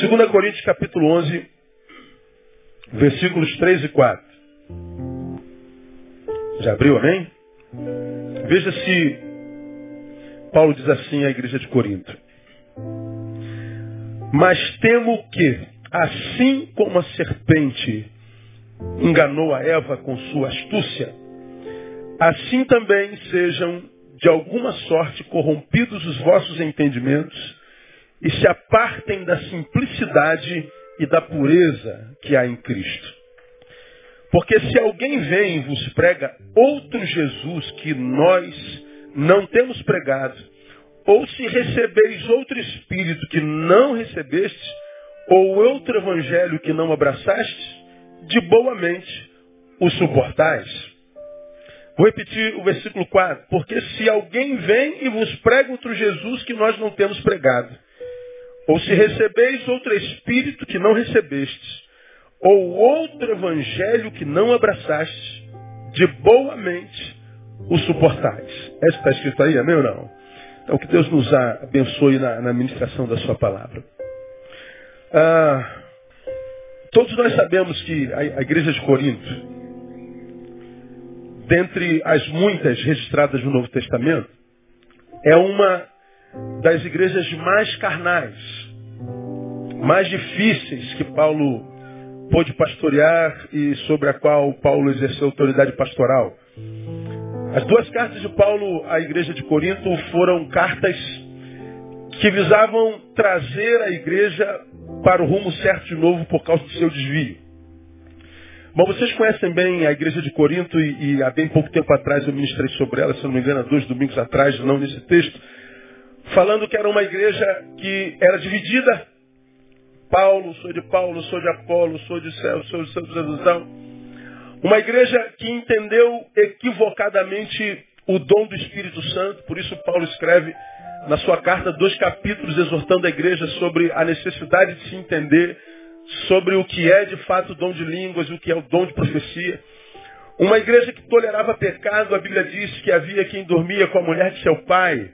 2 Coríntios capítulo 11, versículos 3 e 4. Já abriu, amém? Veja se Paulo diz assim à igreja de Corinto. Mas temo que, assim como a serpente enganou a Eva com sua astúcia, assim também sejam de alguma sorte corrompidos os vossos entendimentos e se apartem da simplicidade e da pureza que há em Cristo. Porque se alguém vem e vos prega outro Jesus que nós não temos pregado, ou se recebeis outro Espírito que não recebestes, ou outro Evangelho que não abraçastes, de boa mente o suportais. Vou repetir o versículo 4. Porque se alguém vem e vos prega outro Jesus que nós não temos pregado, ou se recebeis outro Espírito que não recebestes, ou outro Evangelho que não abraçastes, de boa mente o suportais. É isso que está escrito aí, amém ou não? Então que Deus nos abençoe na, na ministração da sua palavra. Ah, todos nós sabemos que a, a igreja de Corinto, dentre as muitas registradas no Novo Testamento, é uma das igrejas mais carnais, mais difíceis que Paulo pôde pastorear e sobre a qual Paulo exerceu autoridade pastoral. As duas cartas de Paulo à igreja de Corinto foram cartas que visavam trazer a igreja para o rumo certo de novo por causa do seu desvio. Bom, vocês conhecem bem a igreja de Corinto e, e há bem pouco tempo atrás eu ministrei sobre ela, se não me engano, há dois domingos atrás, não nesse texto, falando que era uma igreja que era dividida. Paulo, sou de Paulo, sou de Apolo, sou de céu, sou de Santo Jesus. Uma igreja que entendeu equivocadamente o dom do Espírito Santo, por isso Paulo escreve na sua carta dois capítulos exortando a igreja sobre a necessidade de se entender sobre o que é de fato o dom de línguas, o que é o dom de profecia. Uma igreja que tolerava pecado, a Bíblia diz que havia quem dormia com a mulher de seu pai.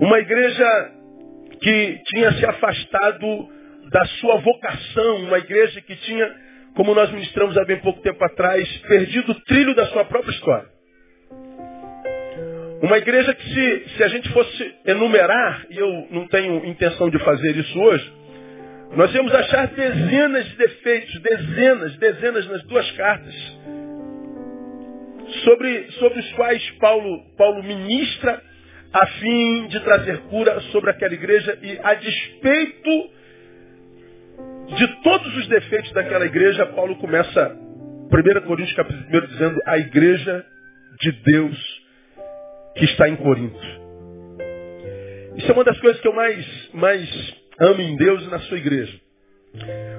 Uma igreja que tinha se afastado da sua vocação, uma igreja que tinha como nós ministramos há bem pouco tempo atrás, perdido o trilho da sua própria história. Uma igreja que se, se a gente fosse enumerar, e eu não tenho intenção de fazer isso hoje, nós íamos achar dezenas de defeitos, dezenas, dezenas nas duas cartas, sobre, sobre os quais Paulo, Paulo ministra a fim de trazer cura sobre aquela igreja e a despeito de todos os defeitos daquela igreja, Paulo começa 1 Coríntios capítulo 1 dizendo a igreja de Deus que está em Corinto. Isso é uma das coisas que eu mais, mais amo em Deus e na sua igreja.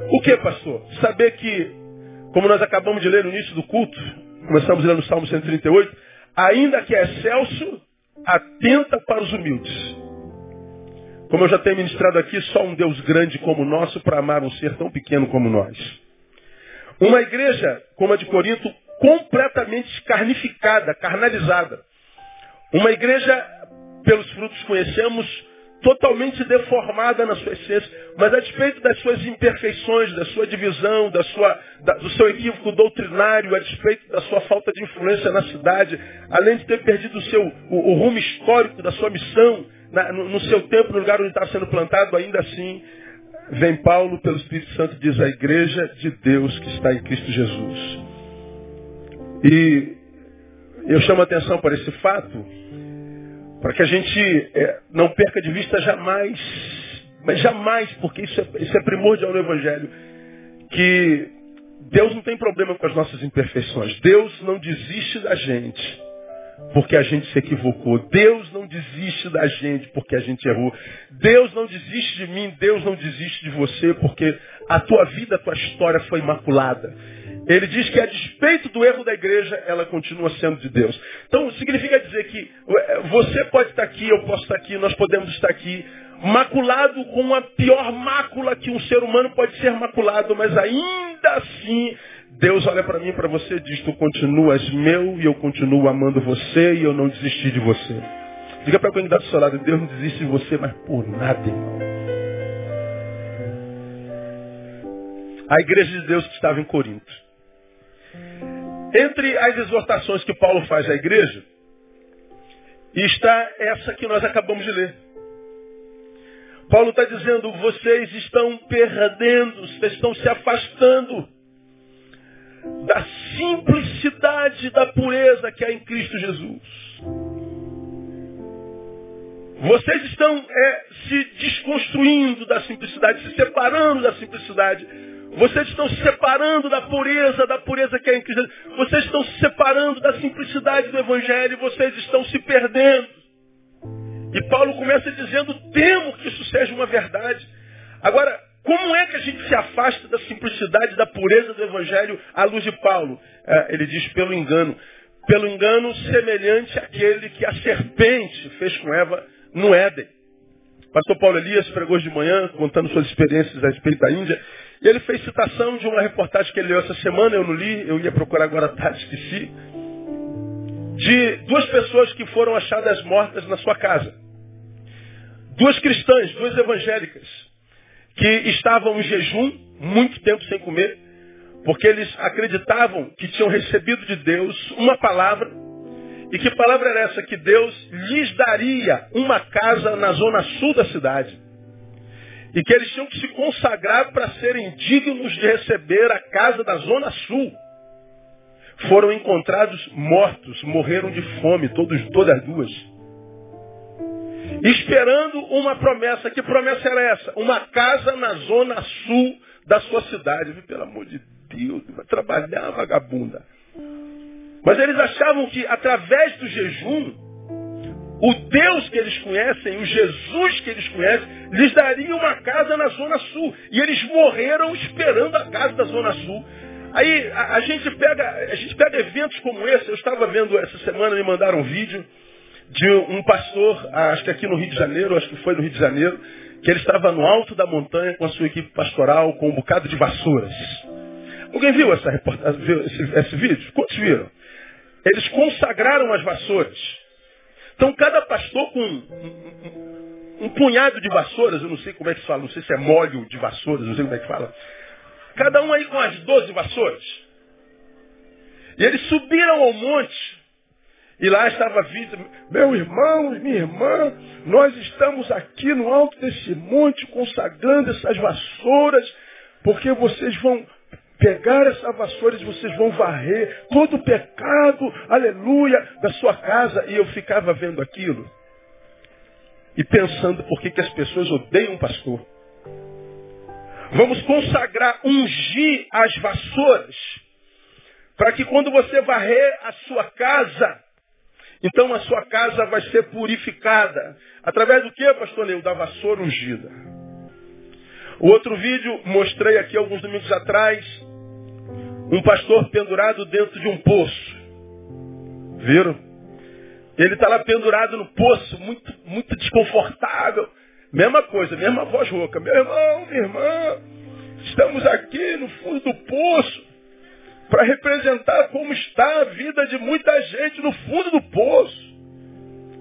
O que, pastor? Saber que, como nós acabamos de ler no início do culto, começamos a ler no Salmo 138, ainda que é excelso, atenta para os humildes. Como eu já tenho ministrado aqui, só um Deus grande como o nosso para amar um ser tão pequeno como nós. Uma igreja como a de Corinto, completamente carnificada, carnalizada. Uma igreja, pelos frutos conhecemos, totalmente deformada na sua essência, mas a despeito das suas imperfeições, da sua divisão, da sua, da, do seu equívoco doutrinário, a despeito da sua falta de influência na cidade, além de ter perdido o, seu, o, o rumo histórico da sua missão, na, no, no, seu tempo, no lugar onde está sendo plantado, ainda assim, vem Paulo pelo Espírito Santo e diz a igreja de Deus que está em Cristo Jesus. E eu chamo a atenção para esse fato, para que a gente é, não perca de vista jamais, mas jamais, porque isso é, isso é primordial no Evangelho, que Deus não tem problema com as nossas imperfeições. Deus não desiste da gente porque a gente se equivocou. Deus não desiste da gente porque a gente errou. Deus não desiste de mim, Deus não desiste de você porque a tua vida, a tua história foi imaculada. Ele diz que a despeito do erro da igreja, ela continua sendo de Deus. Então significa dizer que você pode estar aqui, eu posso estar aqui, nós podemos estar aqui, maculado com a pior mácula que um ser humano pode ser maculado, mas ainda assim Deus olha para mim e para você e diz, tu continuas meu e eu continuo amando você e eu não desisti de você. Diga para quem está do seu lado, Deus não desiste de você, mas por nada, irmão. à igreja de Deus que estava em Corinto. Entre as exortações que Paulo faz à igreja, está essa que nós acabamos de ler. Paulo está dizendo, vocês estão perdendo, vocês estão se afastando da simplicidade, da pureza que há em Cristo Jesus. Vocês estão é, se desconstruindo da simplicidade, se separando da simplicidade. Vocês estão se separando da pureza, da pureza que é em Cristo. Vocês estão se separando da simplicidade do Evangelho. Vocês estão se perdendo. E Paulo começa dizendo, temo que isso seja uma verdade. Agora, como é que a gente se afasta da simplicidade, da pureza do Evangelho à luz de Paulo? É, ele diz pelo engano. Pelo engano semelhante àquele que a serpente fez com Eva no Éden. Pastor Paulo Elias pregou de manhã, contando suas experiências a respeito da Índia. E ele fez citação de uma reportagem que ele leu essa semana, eu não li, eu ia procurar agora à tarde, esqueci. De duas pessoas que foram achadas mortas na sua casa. Duas cristãs, duas evangélicas, que estavam em jejum, muito tempo sem comer, porque eles acreditavam que tinham recebido de Deus uma palavra. E que palavra era essa? Que Deus lhes daria uma casa na zona sul da cidade. E que eles tinham que se consagrar para serem dignos de receber a casa da Zona Sul. Foram encontrados mortos, morreram de fome, todos, todas duas. Esperando uma promessa. Que promessa era essa? Uma casa na Zona Sul da sua cidade. Pelo amor de Deus, vai trabalhar, vagabunda. Mas eles achavam que através do jejum, o Deus que eles conhecem, o Jesus que eles conhecem, lhes daria uma casa na Zona Sul. E eles morreram esperando a casa da Zona Sul. Aí a, a, gente pega, a gente pega eventos como esse. Eu estava vendo essa semana, me mandaram um vídeo de um pastor, acho que aqui no Rio de Janeiro, acho que foi no Rio de Janeiro, que ele estava no alto da montanha com a sua equipe pastoral, com um bocado de vassouras. Alguém viu essa reportagem, viu esse, esse vídeo? Quantos viram? Eles consagraram as vassouras. Então cada pastor com um, um, um, punhado de vassouras, eu não sei como é que se fala, não sei se é molho de vassouras, não sei como é que fala. Cada um aí com as doze vassouras. E eles subiram ao monte. E lá estava vida, meu irmão, minha irmã, nós estamos aqui no alto desse monte consagrando essas vassouras, porque vocês vão pegar essa vassoura e vocês vão varrer todo o pecado, aleluia, da sua casa. E eu ficava vendo aquilo e pensando por que, que as pessoas odeiam o pastor. Vamos consagrar, ungir as vassouras, para que quando você varrer a sua casa, então a sua casa vai ser purificada. Através do que, pastor Leo? Da vassoura ungida. O outro vídeo, mostrei aqui alguns domingos atrás, um pastor pendurado dentro de um poço. Viram? Ele está lá pendurado no poço, muito, muito desconfortável. Mesma coisa, mesma voz rouca. Meu irmão, minha irmã, estamos aqui no fundo do poço para representar como está a vida de muita gente no fundo do poço.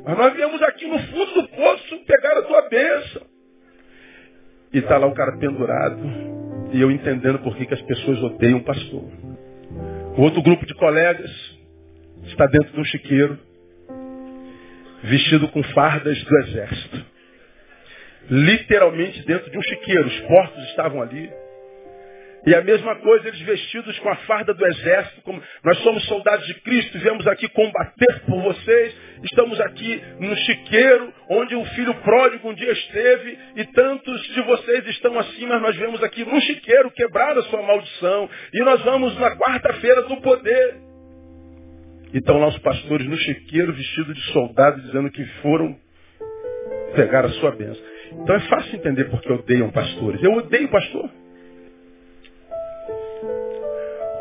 Mas nós viemos aqui no fundo do poço pegar a tua bênção. E está lá o cara pendurado. E eu entendendo por que, que as pessoas odeiam o pastor. O outro grupo de colegas está dentro de um chiqueiro, vestido com fardas do exército. Literalmente dentro de um chiqueiro. Os portos estavam ali. E a mesma coisa, eles vestidos com a farda do exército, como nós somos soldados de Cristo, viemos aqui combater por vocês, estamos aqui no chiqueiro, onde o filho pródigo um dia esteve, e tantos de vocês estão assim, mas nós viemos aqui no chiqueiro quebrar a sua maldição, e nós vamos na quarta-feira do poder. E estão lá os pastores no chiqueiro, vestidos de soldados, dizendo que foram pegar a sua bênção. Então é fácil entender porque odeiam pastores. Eu odeio pastor.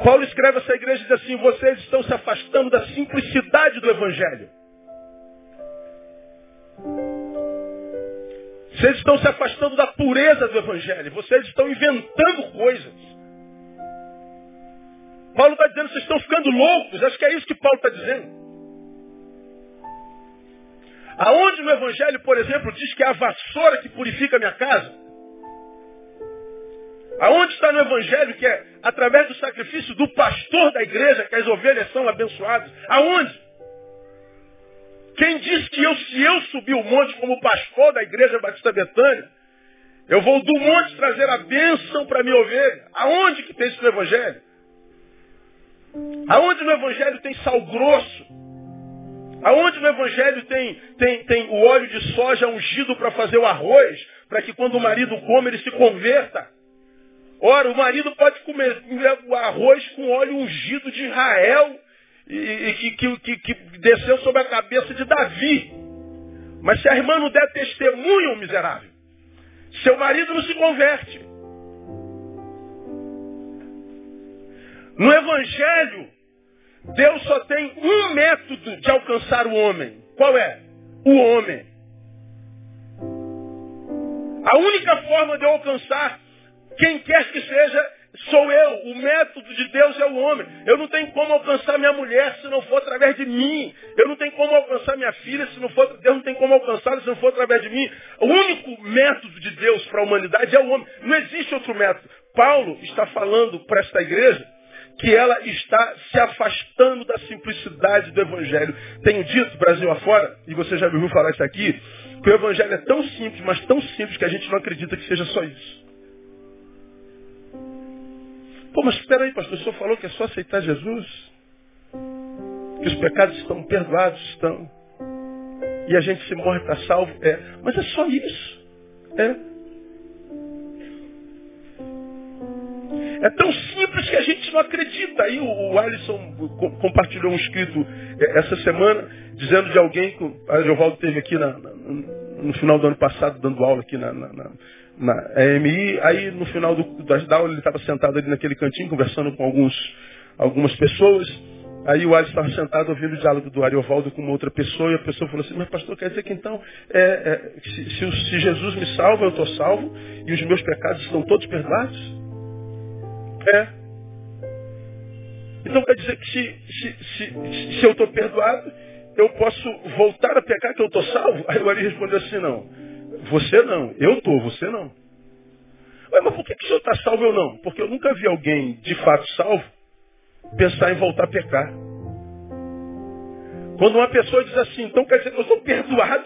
Paulo escreve essa igreja e diz assim, vocês estão se afastando da simplicidade do Evangelho. Vocês estão se afastando da pureza do Evangelho. Vocês estão inventando coisas. Paulo está dizendo, vocês estão ficando loucos. Acho que é isso que Paulo está dizendo. Aonde no Evangelho, por exemplo, diz que é a vassoura que purifica a minha casa? Aonde está no Evangelho que é através do sacrifício do pastor da igreja que as ovelhas são abençoadas? Aonde? Quem diz que eu, se eu subir o monte como pastor da igreja Batista Betânia, eu vou do monte trazer a bênção para minha ovelha? Aonde que tem isso no Evangelho? Aonde no Evangelho tem sal grosso? Aonde no Evangelho tem, tem, tem o óleo de soja ungido para fazer o arroz, para que quando o marido come ele se converta? Ora, o marido pode comer o arroz com óleo ungido de Israel e, que, que, que, desceu sobre a cabeça de Davi. Mas se a irmã não der testemunho, miserável, seu marido não se converte. No Evangelho, Deus só tem um método de alcançar o homem. Qual é? O homem. A única forma de eu alcançar quem quer que seja, sou eu. O método de Deus é o homem. Eu não tenho como alcançar minha mulher se não for através de mim. Eu não tenho como alcançar minha filha se não for. Deus não tem como alcançá-la se não for através de mim. O único método de Deus para a humanidade é o homem. Não existe outro método. Paulo está falando para esta igreja que ela está se afastando da simplicidade do Evangelho. Tenho dito, Brasil afora, e você já me ouviu falar isso aqui, que o Evangelho é tão simples, mas tão simples que a gente não acredita que seja só isso. Pô, mas espera aí, pastor, o senhor falou que é só aceitar Jesus? Que os pecados estão perdoados, estão. E a gente se morre para salvo? É. Mas é só isso. É. É tão simples que a gente não acredita. Aí o, Alisson compartilhou um escrito é, essa semana, dizendo de alguém que o Jovaldo teve aqui na, na, no final do ano passado, dando aula aqui na, na na EMI, aí no final do, da aula ele estava sentado ali naquele cantinho, conversando com alguns, algumas pessoas. Aí o Alisson estava sentado ouvindo o diálogo do Ariovaldo com uma outra pessoa, e a pessoa falou assim, mas pastor, quer dizer que então, é, é, se, se, se, Jesus me salva, eu estou salvo, e os meus pecados estão todos perdoados? É. Então quer dizer que se, se, se eu estou perdoado, eu posso voltar a pecar que eu estou salvo? Aí o Ari respondeu assim, não. Você não. Eu estou, você não. Ué, mas por que, que o senhor está salvo ou não? Porque eu nunca vi alguém de fato salvo pensar em voltar a pecar. Quando uma pessoa diz assim, então quer dizer que eu sou perdoado,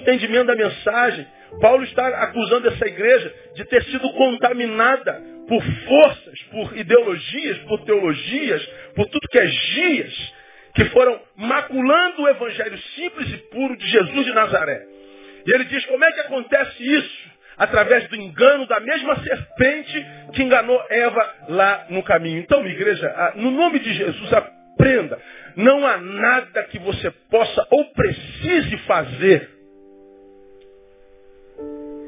entendimento da mensagem. Paulo está acusando essa igreja de ter sido contaminada por forças, por ideologias, por teologias, por tudo que é gias, que foram maculando o evangelho simples e puro de Jesus de Nazaré. E ele diz, como é que acontece isso? Através do engano da mesma serpente que enganou Eva lá no caminho. Então, igreja, no nome de Jesus, aprenda. Não há nada que você possa ou precise fazer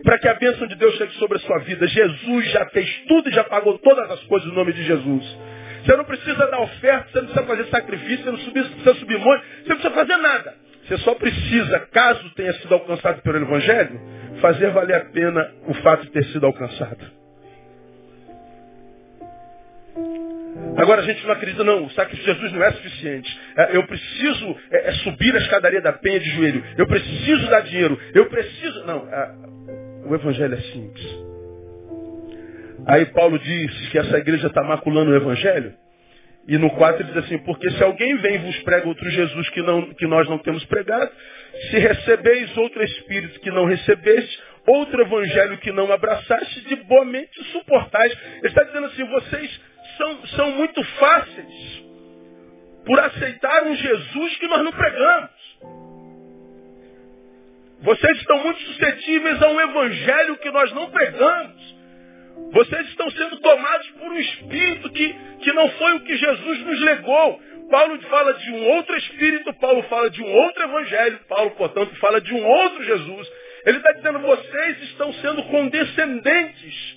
para que a bênção de Deus chegue sobre a sua vida. Jesus já fez tudo e já pagou todas as coisas no nome de Jesus. Você não precisa dar oferta, você não precisa fazer sacrifício, você não precisa subir monte, você não precisa fazer nada. Você só precisa, caso tenha sido alcançado pelo Evangelho, fazer valer a pena o fato de ter sido alcançado. Agora a gente não acredita, não, o sacrifício de Jesus não é suficiente. É, eu preciso é, é subir a escadaria da penha de joelho. Eu preciso dar dinheiro. Eu preciso. Não, o evangelho é simples. Aí Paulo diz que essa igreja está maculando o evangelho. E no 4 ele diz assim, porque se alguém vem e vos prega outro Jesus que, não, que nós não temos pregado, se recebeis outro Espírito que não recebeste, outro evangelho que não abraçaste, de boa mente suportais. Ele está dizendo assim, vocês são, são muito fáceis por aceitar um Jesus que nós não pregamos. Vocês estão muito suscetíveis a um evangelho que nós não pregamos. Vocês estão sendo tomados por um espírito que, que não foi o que Jesus nos legou. Paulo fala de um outro espírito, Paulo fala de um outro evangelho, Paulo, portanto, fala de um outro Jesus. Ele está dizendo, vocês estão sendo condescendentes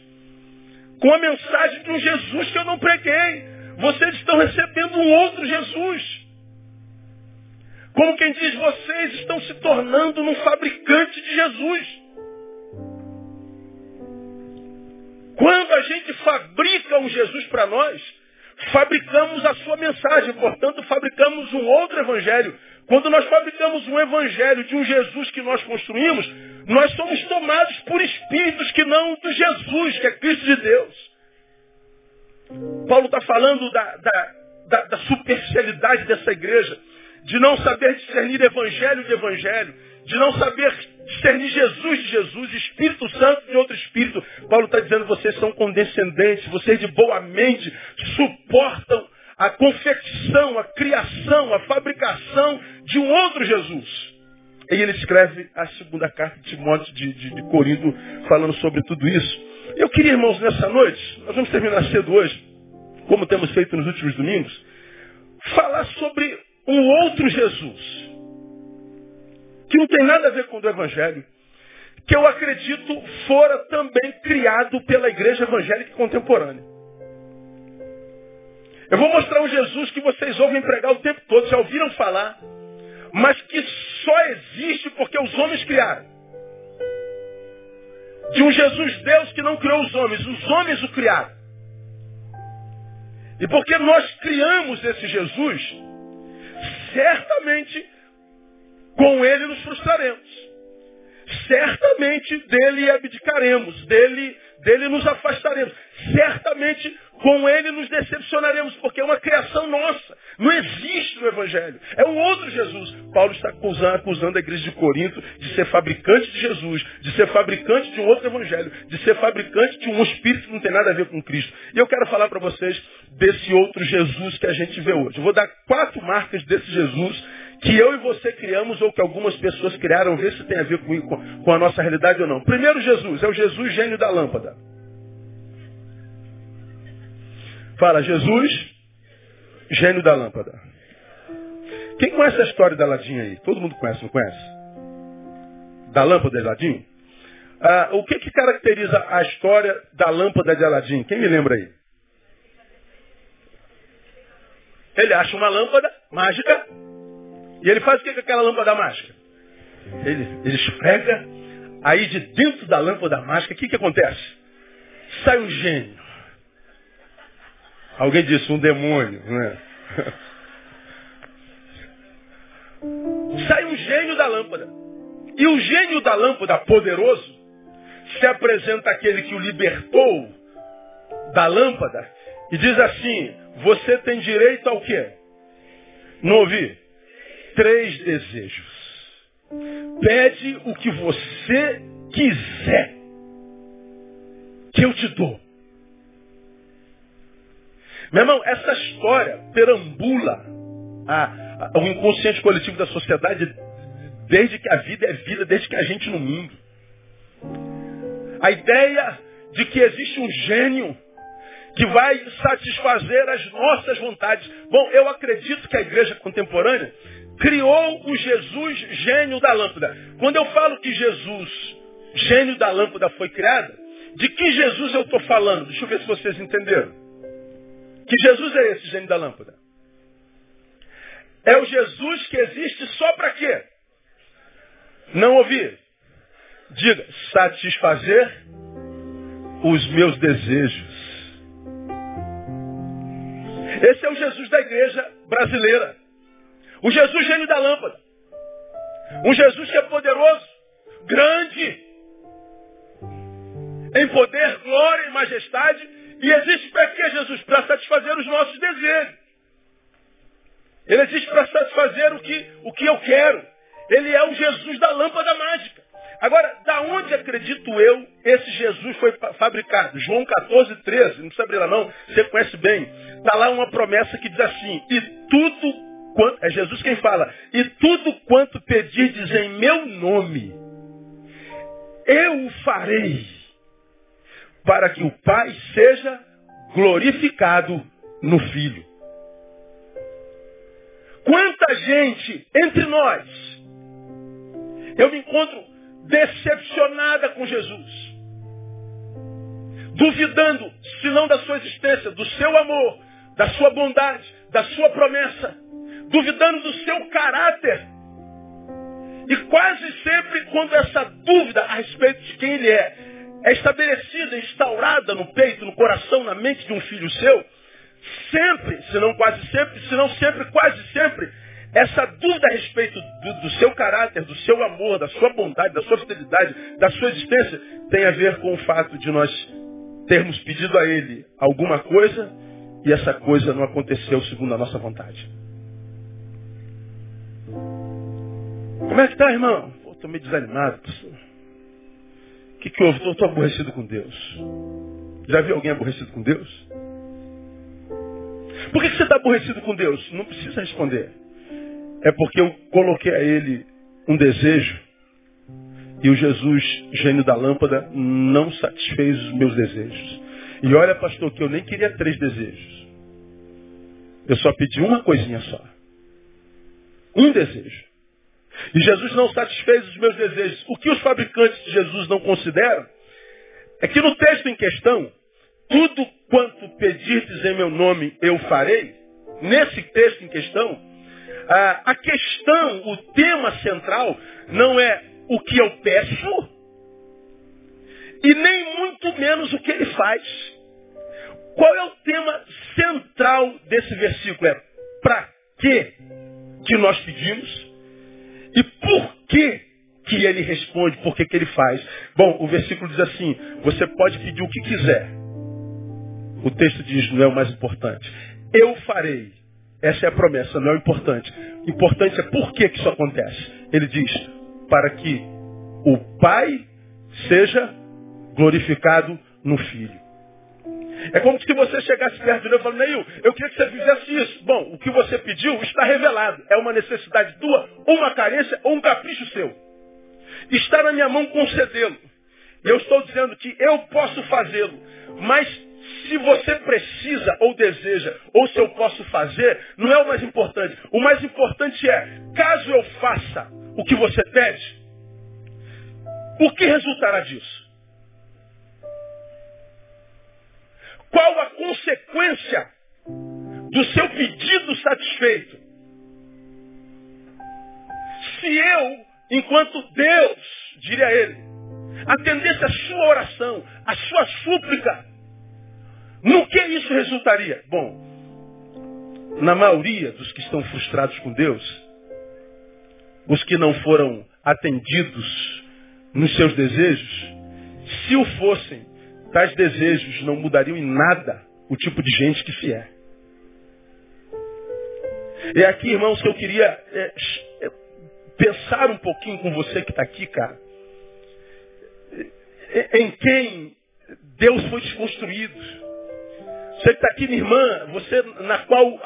com a mensagem de um Jesus que eu não preguei. Vocês estão recebendo um outro Jesus. Como quem diz, vocês estão se tornando um fabricante de Jesus. Quando a gente fabrica um Jesus para nós, fabricamos a sua mensagem, portanto, fabricamos um outro evangelho. Quando nós fabricamos um evangelho de um Jesus que nós construímos, nós somos tomados por espíritos que não do Jesus, que é Cristo de Deus. Paulo está falando da, da, da, da superficialidade dessa igreja, de não saber discernir evangelho de evangelho, de não saber discernir Jesus de Jesus, Espírito Santo de outro Espírito. Paulo está dizendo, vocês são condescendentes, vocês de boa mente suportam a confecção, a criação, a fabricação de um outro Jesus. E ele escreve a segunda carta de Timóteo de, de, de Corinto, falando sobre tudo isso. Eu queria, irmãos, nessa noite, nós vamos terminar cedo hoje, como temos feito nos últimos domingos, falar sobre um outro Jesus, que não tem nada a ver com o Evangelho, que eu acredito fora também criado pela igreja evangélica contemporânea. Eu vou mostrar um Jesus que vocês ouvem pregar o tempo todo, já ouviram falar, mas que só existe porque os homens criaram. De um Jesus Deus que não criou os homens, os homens o criaram. E porque nós criamos esse Jesus, certamente com ele nos frustraremos. Certamente dele abdicaremos, dele, dele nos afastaremos. Certamente com ele nos decepcionaremos, porque é uma criação nossa. Não existe no Evangelho. É um outro Jesus. Paulo está acusando, acusando a igreja de Corinto de ser fabricante de Jesus, de ser fabricante de um outro Evangelho, de ser fabricante de um espírito que não tem nada a ver com Cristo. E eu quero falar para vocês desse outro Jesus que a gente vê hoje. Eu vou dar quatro marcas desse Jesus que eu e você criamos ou que algumas pessoas criaram, ver se tem a ver com, com a nossa realidade ou não. Primeiro Jesus, é o Jesus gênio da lâmpada. Fala, Jesus, gênio da lâmpada. Quem conhece a história da Ladinha aí? Todo mundo conhece, não conhece? Da lâmpada de Aladim? Ah, o que, que caracteriza a história da lâmpada de Aladim? Quem me lembra aí? Ele acha uma lâmpada mágica e ele faz o que com aquela lâmpada mágica? Ele, ele esfrega, aí de dentro da lâmpada mágica, o que, que acontece? Sai um gênio. Alguém disse um demônio, né? Sai um gênio da lâmpada. E o gênio da lâmpada, poderoso, se apresenta aquele que o libertou da lâmpada e diz assim: Você tem direito ao quê? Não ouvi? Três desejos. Pede o que você quiser, que eu te dou. Meu irmão, essa história perambula a, a, o inconsciente coletivo da sociedade desde que a vida é vida, desde que a gente no mundo. A ideia de que existe um gênio que vai satisfazer as nossas vontades. Bom, eu acredito que a igreja contemporânea criou o Jesus gênio da lâmpada. Quando eu falo que Jesus, gênio da lâmpada, foi criado, de que Jesus eu estou falando? Deixa eu ver se vocês entenderam. Que Jesus é esse gênio da lâmpada? É o Jesus que existe só para quê? Não ouvir. Diga, satisfazer os meus desejos. Esse é o Jesus da igreja brasileira. O Jesus gênio da lâmpada. Um Jesus que é poderoso, grande, em poder, glória e majestade, e existe para quê, Jesus? Para satisfazer os nossos desejos. Ele existe para satisfazer o que, o que eu quero. Ele é o Jesus da lâmpada mágica. Agora, da onde acredito eu esse Jesus foi fabricado? João 14, 13, não precisa abrir lá não, você conhece bem. Está lá uma promessa que diz assim, e tudo quanto, é Jesus quem fala, e tudo quanto pedirdes em meu nome, eu o farei para que o Pai seja glorificado no Filho. Quanta gente entre nós eu me encontro decepcionada com Jesus, duvidando, se não da sua existência, do seu amor, da sua bondade, da sua promessa, duvidando do seu caráter. E quase sempre, quando essa dúvida a respeito de quem ele é é estabelecida, instaurada no peito, no coração, na mente de um filho seu, sempre, se não quase sempre, se não sempre, quase sempre, essa dúvida a respeito do, do, seu caráter, do seu amor, da sua bondade, da sua fidelidade, da sua existência, tem a ver com o fato de nós termos pedido a Ele alguma coisa e essa coisa não aconteceu segundo a nossa vontade. Como é que está, irmão? Estou meio desanimado. O que, que houve? Estou aborrecido com Deus. Já viu alguém aborrecido com Deus? Por que, que você está aborrecido com Deus? Não precisa responder. É porque eu coloquei a Ele um desejo e o Jesus, gênio da lâmpada, não satisfez os meus desejos. E olha, pastor, que eu nem queria três desejos. Eu só pedi uma coisinha só. Um desejo. E Jesus não satisfez os meus desejos. O que os fabricantes de Jesus não consideram é que no texto em questão, tudo quanto pedirdes em meu nome eu farei. Nesse texto em questão, a questão, o tema central, não é o que eu peço e nem muito menos o que ele faz. Qual é o tema central desse versículo? É para que que nós pedimos e por que que ele responde, por que que ele faz. Bom, o versículo diz assim, você pode pedir o que quiser. O texto diz, não é o mais importante. Eu farei. Essa é a promessa, não é o importante. O importante é por que, que isso acontece. Ele diz, para que o Pai seja glorificado no Filho. É como se você chegasse perto de Deus e falasse, Neil, eu queria que você fizesse isso. Bom, o que você pediu está revelado. É uma necessidade tua, uma carência, ou um capricho seu. Está na minha mão concedê-lo. Eu estou dizendo que eu posso fazê-lo. Mas se você precisa ou deseja, ou se eu posso fazer, não é o mais importante. O mais importante é, caso eu faça o que você pede, o que resultará disso? Qual a consequência do seu pedido satisfeito? Se eu, enquanto Deus, diria ele, atendesse a sua oração, a sua súplica, no que isso resultaria? Bom, na maioria dos que estão frustrados com Deus, os que não foram atendidos nos seus desejos, se o fossem, tais desejos não mudariam em nada o tipo de gente que se é. E aqui, irmãos, que eu queria é, é, pensar um pouquinho com você que está aqui, cara, em quem Deus foi desconstruído. Você que está aqui, minha irmã, você na qual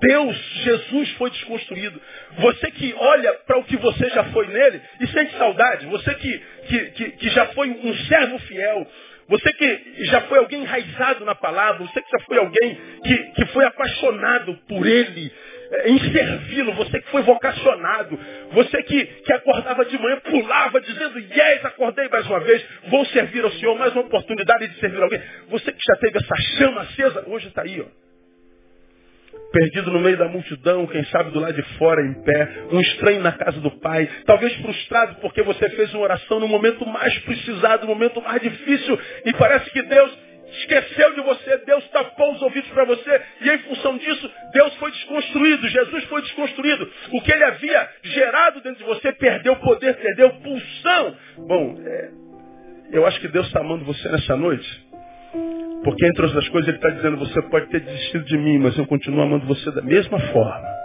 Deus, Jesus foi desconstruído. Você que olha para o que você já foi nele e sente saudade. Você que, que, que, que, já foi um servo fiel. Você que já foi alguém enraizado na palavra. Você que já foi alguém que, que foi apaixonado por ele, eh, em servi-lo. Você que foi vocacionado. Você que, que acordava de manhã, pulava dizendo, yes, acordei mais uma vez. Vou servir ao Senhor. Mais uma oportunidade de servir alguém. Você que já teve essa chama acesa, hoje está aí, ó perdido no meio da multidão, quem sabe do lado de fora em pé, um estranho na casa do pai, talvez frustrado porque você fez uma oração no momento mais precisado, no momento mais difícil, e parece que Deus esqueceu de você, Deus tapou os ouvidos para você, e em função disso, Deus foi desconstruído, Jesus foi desconstruído. O que ele havia gerado dentro de você perdeu poder, perdeu pulsão. Bom, é, eu acho que Deus está amando você nessa noite porque entre outras coisas ele está dizendo, você pode ter desistido de mim, mas eu continuo amando você da mesma forma.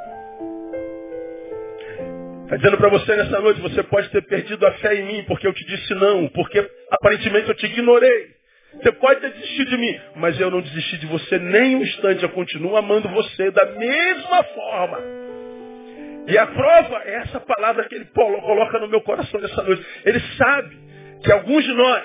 Está dizendo para você nessa noite, você pode ter perdido a fé em mim, porque eu te disse não, porque aparentemente eu te ignorei. Você pode ter desistido de mim, mas eu não desisti de você nem um instante, eu continuo amando você da mesma forma. E a prova é essa palavra que ele coloca no meu coração nessa noite. Ele sabe que alguns de nós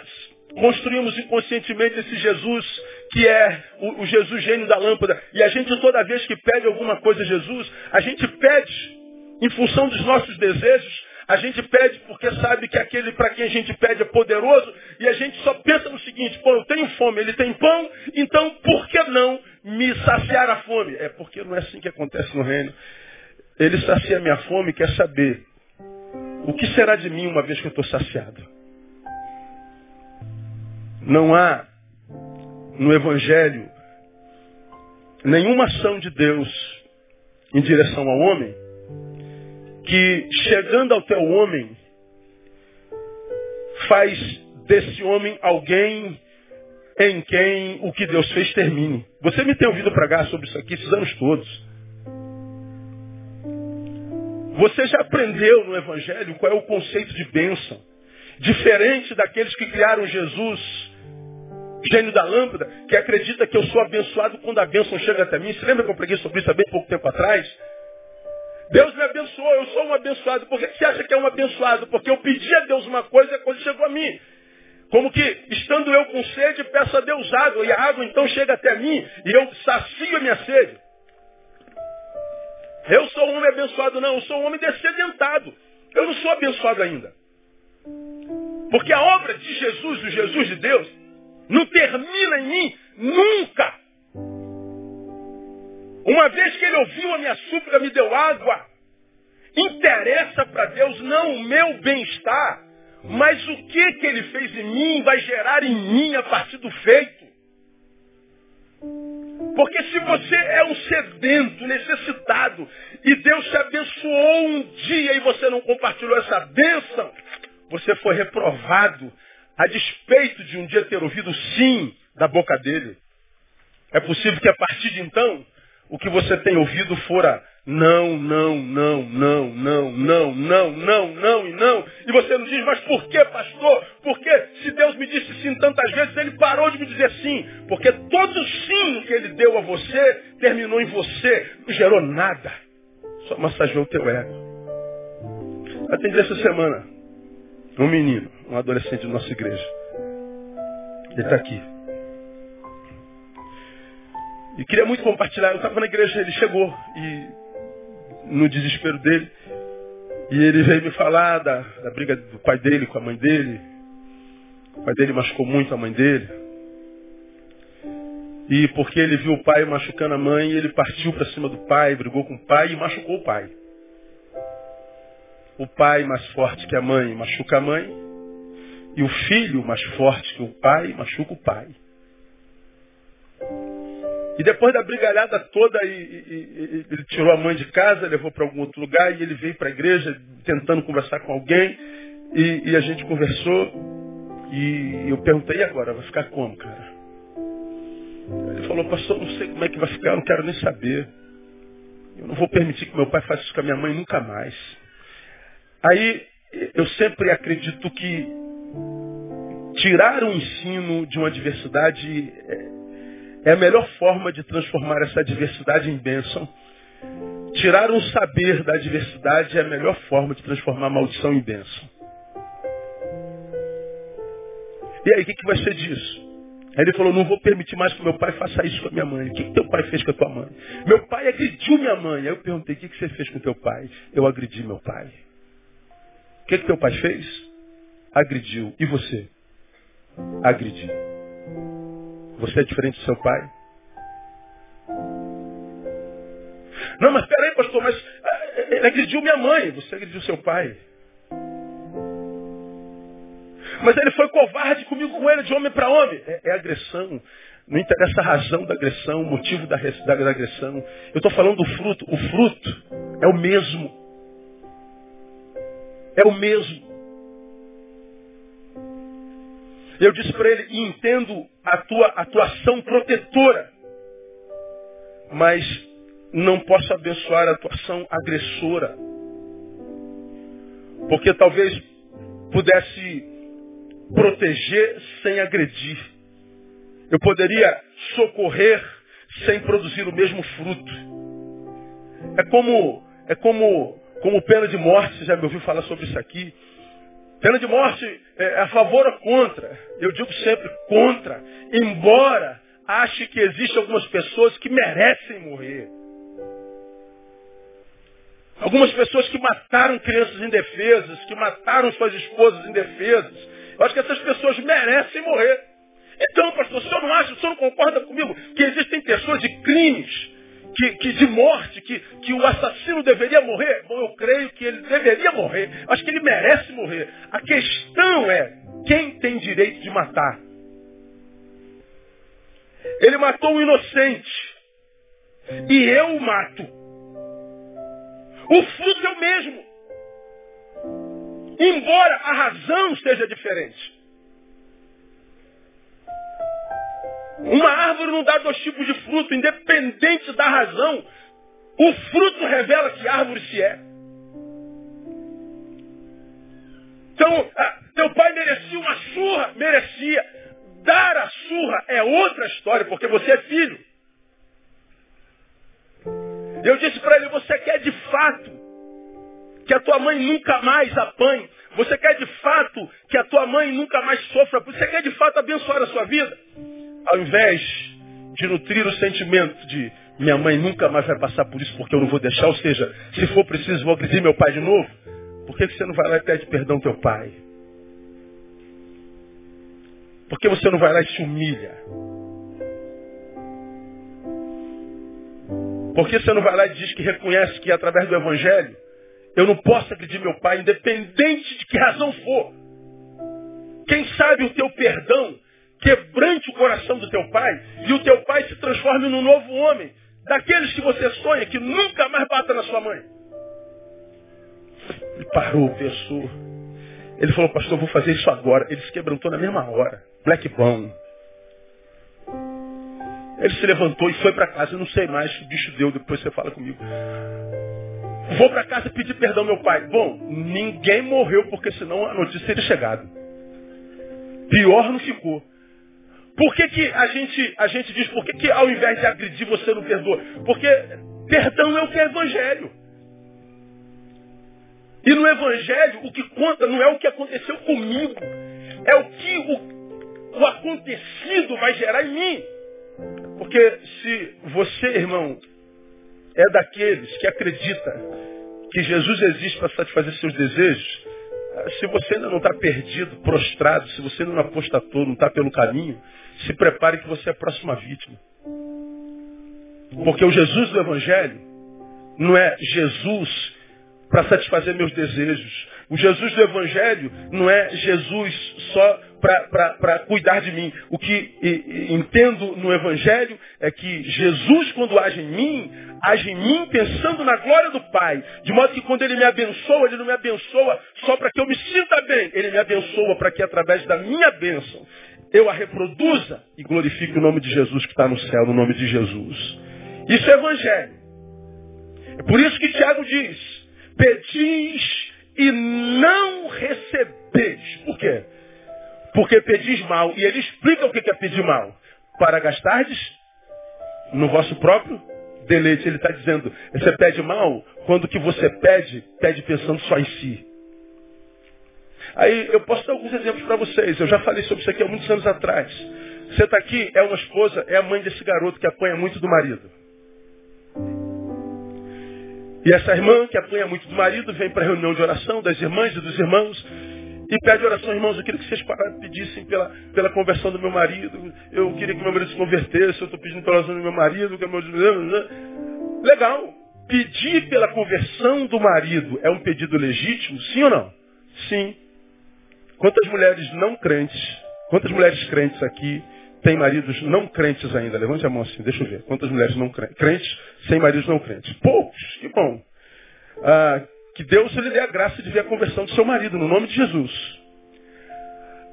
construímos inconscientemente esse Jesus que é o, o, Jesus gênio da lâmpada. E a gente toda vez que pede alguma coisa a Jesus, a gente pede em função dos nossos desejos, a gente pede porque sabe que aquele para quem a gente pede é poderoso e a gente só pensa no seguinte, pô, eu tenho fome, ele tem pão, então por que não me saciar a fome? É porque não é assim que acontece no reino. Ele sacia minha fome quer saber o que será de mim uma vez que eu estou saciado. Não há no Evangelho nenhuma ação de Deus em direção ao homem que, chegando ao teu homem, faz desse homem alguém em quem o que Deus fez termine. Você me tem ouvido pregar sobre isso aqui esses anos todos. Você já aprendeu no Evangelho qual é o conceito de bênção. Diferente daqueles que criaram Jesus, gênio da lâmpada, que acredita que eu sou abençoado quando a bênção chega até mim. Você lembra que eu preguei sobre isso há bem pouco tempo atrás? Deus me abençoou, eu sou um abençoado. Por que você acha que é um abençoado? Porque eu pedi a Deus uma coisa e a coisa chegou a mim. Como que, estando eu com sede, peço a Deus água, e a água então chega até mim, e eu sacio a minha sede. Eu sou um homem abençoado, não, eu sou um homem descedentado. Eu não sou abençoado ainda. Porque a obra de Jesus, o Jesus de Deus, não termina em mim nunca. Uma vez que ele ouviu a minha súplica, me deu água. Interessa para Deus não o meu bem-estar, mas o que, que ele fez em mim vai gerar em mim a partir do feito. Porque se você é um sedento, necessitado, e Deus te abençoou um dia e você não compartilhou essa bênção, você foi reprovado, a despeito de um dia ter ouvido sim da boca dele. É possível que a partir de então, o que você tem ouvido fora não, não, não, não, não, não, não, não, não e não. E você não diz, mas por que, pastor? Porque se Deus me disse sim tantas vezes, ele parou de me dizer sim. Porque todo sim que ele deu a você, terminou em você, não gerou nada. Só massageou o teu ego. Atendi essa semana um menino, um adolescente da nossa igreja. Ele está aqui. E queria muito compartilhar. Eu estava na igreja, ele chegou e no desespero dele. E ele veio me falar da, da briga do pai dele com a mãe dele. O pai dele machucou muito a mãe dele. E porque ele viu o pai machucando a mãe, ele partiu para cima do pai, brigou com o pai e machucou o pai. O pai mais forte que a mãe machuca a mãe. E o filho mais forte que o pai machuca o pai. E depois da brigalhada toda, e, e, e, ele tirou a mãe de casa, levou para algum outro lugar, e ele veio para a igreja tentando conversar com alguém, e, a gente conversou, e eu perguntei, e agora, vai ficar como, cara? Ele falou, pastor, não sei como é que vai ficar, eu não quero nem saber. Eu não vou permitir que meu pai faça isso com a minha mãe nunca mais. Aí, eu sempre acredito que tirar o ensino de uma diversidade é, é a melhor forma de transformar essa adversidade em bênção. Tirar um saber da adversidade é a melhor forma de transformar a maldição em bênção. E aí, o que, que vai ser disso? Aí ele falou, não vou permitir mais que meu pai faça isso com a minha mãe. O que, que teu pai fez com a tua mãe? Meu pai agrediu minha mãe. Aí eu perguntei, o que, que você fez com teu pai? Eu agredi meu pai. O que, que teu pai fez? Agrediu. E você? Agrediu. Você é diferente do seu pai? Não, mas peraí, pastor, mas eh, ele agrediu minha mãe, você agrediu seu pai. Mas ele foi covarde comigo com ele, de homem para homem. É, é, agressão. Não interessa a razão da agressão, o motivo da, da, da agressão. Eu estou falando do fruto. O fruto é o mesmo. É o mesmo. Eu disse para ele, entendo a tua atuação protetora, mas não posso abençoar a atuação agressora. Porque talvez pudesse proteger sem agredir. Eu poderia socorrer sem produzir o mesmo fruto. É como, é como, como pena de morte, você já me ouviu falar sobre isso aqui. Pena de morte é a favor ou contra? Eu digo sempre contra. Embora ache que existem algumas pessoas que merecem morrer. Algumas pessoas que mataram crianças indefesas, que mataram suas esposas indefesas. Eu acho que essas pessoas merecem morrer. Então, pastor, o senhor não acha, o senhor não concorda comigo que existem pessoas de crimes que, que de morte, que, que o assassino deveria morrer? Bom, eu creio que ele deveria morrer. Acho que ele merece morrer. A questão é quem tem direito de matar. Ele matou um inocente. E eu o mato. O fruto é o mesmo. Embora a razão seja diferente. Uma árvore não dá dois tipos de fruto, independente da razão. O fruto revela que árvore se é. Então, teu pai merecia uma surra, merecia. Dar a surra é outra história, porque você é filho. Eu disse para ele, você quer de fato que a tua mãe nunca mais apanhe? Você quer de fato que a tua mãe nunca mais sofra? Você quer de fato abençoar a sua vida? Ao invés de nutrir o sentimento de minha mãe nunca mais vai passar por isso porque eu não vou deixar, ou seja, se for preciso vou agredir meu pai de novo, por que você não vai lá e pede perdão ao teu pai? Por que você não vai lá e se humilha? Por que você não vai lá e diz que reconhece que através do Evangelho eu não posso agredir meu pai, independente de que razão for? Quem sabe o teu perdão quebrante o coração do teu pai e o teu pai se transforme num novo homem, daqueles que você sonha, que nunca mais bata na sua mãe. Ele parou, pensou. Ele falou, pastor, vou fazer isso agora. Ele se quebrantou na mesma hora. Black bom. Ele se levantou e foi para casa. Eu não sei mais que bicho deu, depois você fala comigo. Vou para casa pedir perdão meu pai. Bom, ninguém morreu, porque senão a notícia teria chegado. Pior não ficou. Por que, que a, gente, a gente diz, por que, que ao invés de agredir você não perdoa? Porque perdão é o que é evangelho. E no Evangelho, o que conta não é o que aconteceu comigo, é o que o, o acontecido vai gerar em mim. Porque se você, irmão, é daqueles que acredita que Jesus existe para satisfazer seus desejos, se você ainda não está perdido, prostrado, se você não apostatou, não está pelo caminho, se prepare que você é a próxima vítima. Porque o Jesus do Evangelho não é Jesus para satisfazer meus desejos. O Jesus do Evangelho não é Jesus só para cuidar de mim. O que e, e, entendo no Evangelho é que Jesus, quando age em mim, age em mim pensando na glória do Pai. De modo que quando Ele me abençoa, Ele não me abençoa só para que eu me sinta bem. Ele me abençoa para que através da minha bênção eu a reproduza e glorifique o nome de Jesus que está no céu, no nome de Jesus. Isso é Evangelho. É por isso que Tiago diz, Pedis e não recebeis. Por quê? Porque pedis mal. E ele explica o que é pedir mal. Para gastardes no vosso próprio deleite. Ele está dizendo, você pede mal quando o que você pede, pede pensando só em si. Aí eu posso dar alguns exemplos para vocês. Eu já falei sobre isso aqui há muitos anos atrás. Você está aqui, é uma esposa, é a mãe desse garoto que apanha muito do marido. E essa irmã, que apanha muito do marido, vem para a reunião de oração das irmãs e dos irmãos e pede oração, irmãos, eu queria que vocês pedissem pela, pela conversão do meu marido, eu queria que meu marido se convertesse, eu estou pedindo pela oração do meu marido, que meu... Legal. Pedir pela conversão do marido é um pedido legítimo, sim ou não? Sim. Quantas mulheres não crentes, quantas mulheres crentes aqui tem maridos não crentes ainda? Levante a mão assim, deixa eu ver. Quantas mulheres não crentes, crentes sem maridos não crentes? Poucos, que bom. Ah, que Deus lhe dê a graça de ver a conversão do seu marido, no nome de Jesus.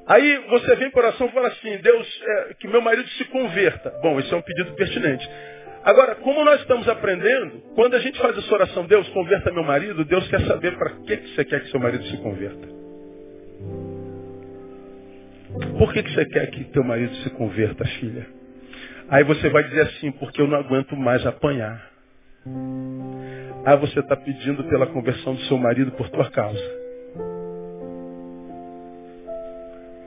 Aí você vem para a oração e fala assim, Deus, é, que meu marido se converta. Bom, esse é um pedido pertinente. Agora, como nós estamos aprendendo, quando a gente faz essa oração, Deus converta meu marido, Deus quer saber para que, que você quer que seu marido se converta. Por que, que você quer que teu marido se converta, filha? Aí você vai dizer assim, porque eu não aguento mais apanhar. Aí você está pedindo pela conversão do seu marido por tua causa.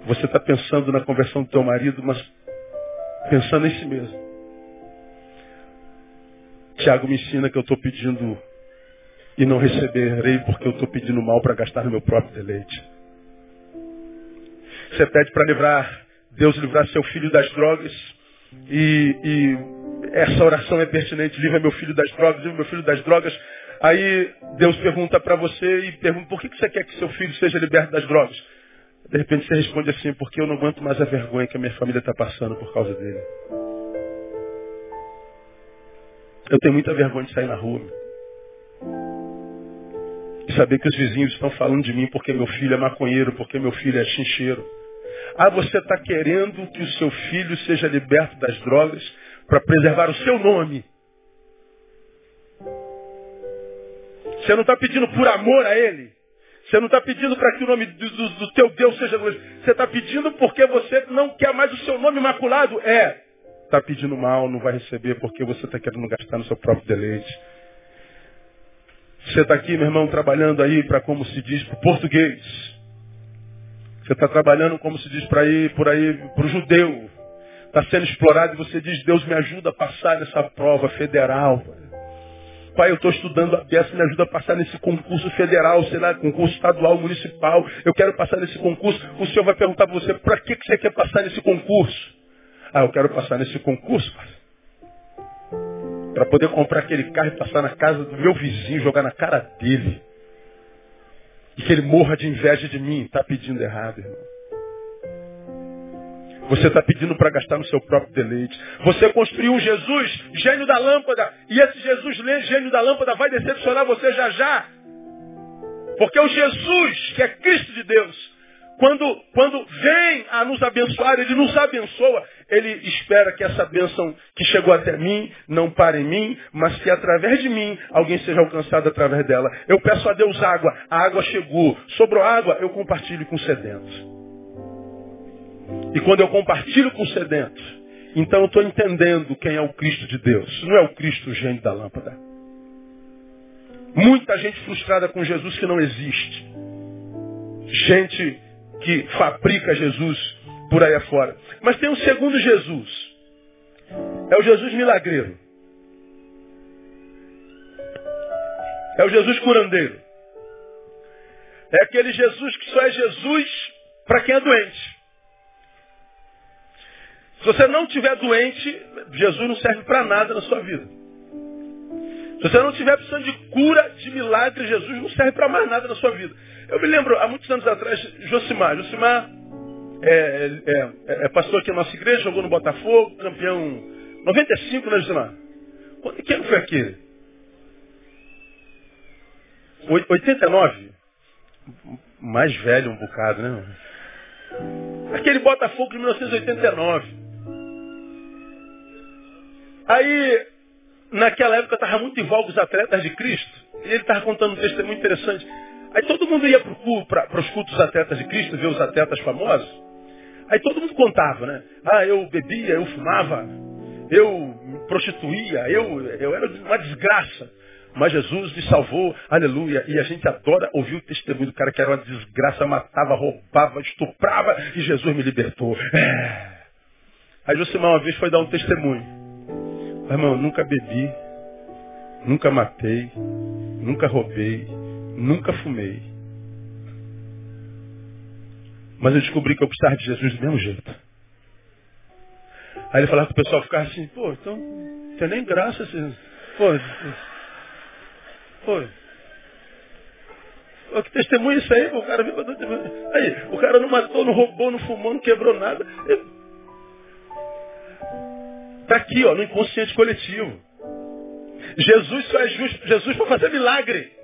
Você está pensando na conversão do teu marido, mas pensando em si mesmo. Tiago me ensina que eu estou pedindo e não receberei porque eu estou pedindo mal para gastar no meu próprio deleite. Você pede para livrar, Deus livrar seu filho das drogas. E, e essa oração é pertinente, livra meu filho das drogas, livra meu filho das drogas. Aí Deus pergunta para você e pergunta, por que você quer que seu filho seja liberto das drogas? De repente você responde assim, porque eu não aguento mais a vergonha que a minha família está passando por causa dele. Eu tenho muita vergonha de sair na rua. E saber que os vizinhos estão falando de mim porque meu filho é maconheiro, porque meu filho é chincheiro. Ah, você está querendo que o seu filho seja liberto das drogas para preservar o seu nome. Você não está pedindo por amor a ele. Você não está pedindo para que o nome do, do, do teu Deus seja glorificado. Você está pedindo porque você não quer mais o seu nome imaculado. É. Está pedindo mal, não vai receber porque você está querendo gastar no seu próprio deleite. Você está aqui, meu irmão, trabalhando aí para, como se diz, para português. Você está trabalhando, como se diz, para ir por aí, para o judeu. Está sendo explorado e você diz, Deus me ajuda a passar nessa prova federal. Pai, eu estou estudando a peça, me ajuda a passar nesse concurso federal, sei lá, concurso estadual, municipal. Eu quero passar nesse concurso. O senhor vai perguntar para você, para que, que você quer passar nesse concurso? Ah, eu quero passar nesse concurso, para poder comprar aquele carro e passar na casa do meu vizinho, jogar na cara dele. E que ele morra de inveja de mim. Está pedindo errado, irmão. Você está pedindo para gastar no seu próprio deleite. Você construiu um Jesus, gênio da lâmpada, e esse Jesus, gênio da lâmpada, vai decepcionar você já já. Porque o Jesus, que é Cristo de Deus, quando, quando vem a nos abençoar, ele nos abençoa, ele espera que essa bênção que chegou até mim não pare em mim, mas que através de mim alguém seja alcançado através dela. Eu peço a Deus água, a água chegou. Sobrou água, eu compartilho com o sedento. E quando eu compartilho com o sedento, então eu estou entendendo quem é o Cristo de Deus. Não é o Cristo o gênio da lâmpada. Muita gente frustrada com Jesus que não existe. Gente que fabrica Jesus por aí afora. Mas tem um segundo Jesus. É o Jesus milagreiro. É o Jesus curandeiro. É aquele Jesus que só é Jesus para quem é doente. Se você não estiver doente, Jesus não serve para nada na sua vida. Se você não estiver precisando de cura, de milagre, Jesus não serve para mais nada na sua vida. Eu me lembro, há muitos anos atrás, Josimar. Josimar é, é, é, é pastor aqui na nossa igreja, jogou no Botafogo, campeão 95, né, Josimar? Quando, que ano foi aquele? 89? Mais velho um bocado, né? Aquele Botafogo de 1989. Aí, naquela época, estava muito em voga os atletas de Cristo. E ele estava contando um testemunho interessante. Aí todo mundo ia para os cultos atletas de Cristo, ver os atletas famosos. Aí todo mundo contava, né? Ah, eu bebia, eu fumava, eu me prostituía, eu, eu era uma desgraça. Mas Jesus me salvou, aleluia. E a gente adora ouvir o testemunho do cara que era uma desgraça, matava, roubava, estuprava, e Jesus me libertou. É. Aí Josimar uma vez foi dar um testemunho. Irmão, nunca bebi, nunca matei, nunca roubei, nunca fumei. Mas eu descobri que eu precisava de Jesus do mesmo jeito. Aí ele falava que o pessoal ficava assim, pô, então não tem nem graça. Assim, pô, pô, pô, que testemunho isso aí, pô, o cara viu Aí, o cara não matou, não roubou, não fumou, não quebrou nada. Está aqui, ó, no inconsciente coletivo. Jesus só é justo, Jesus para fazer milagre.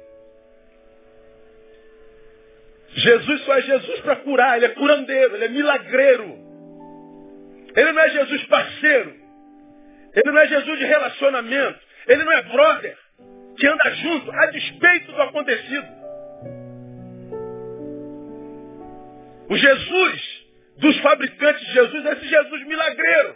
Jesus só é Jesus para curar, ele é curandeiro, ele é milagreiro. Ele não é Jesus parceiro. Ele não é Jesus de relacionamento. Ele não é brother que anda junto a despeito do acontecido. O Jesus dos fabricantes de Jesus é esse Jesus milagreiro.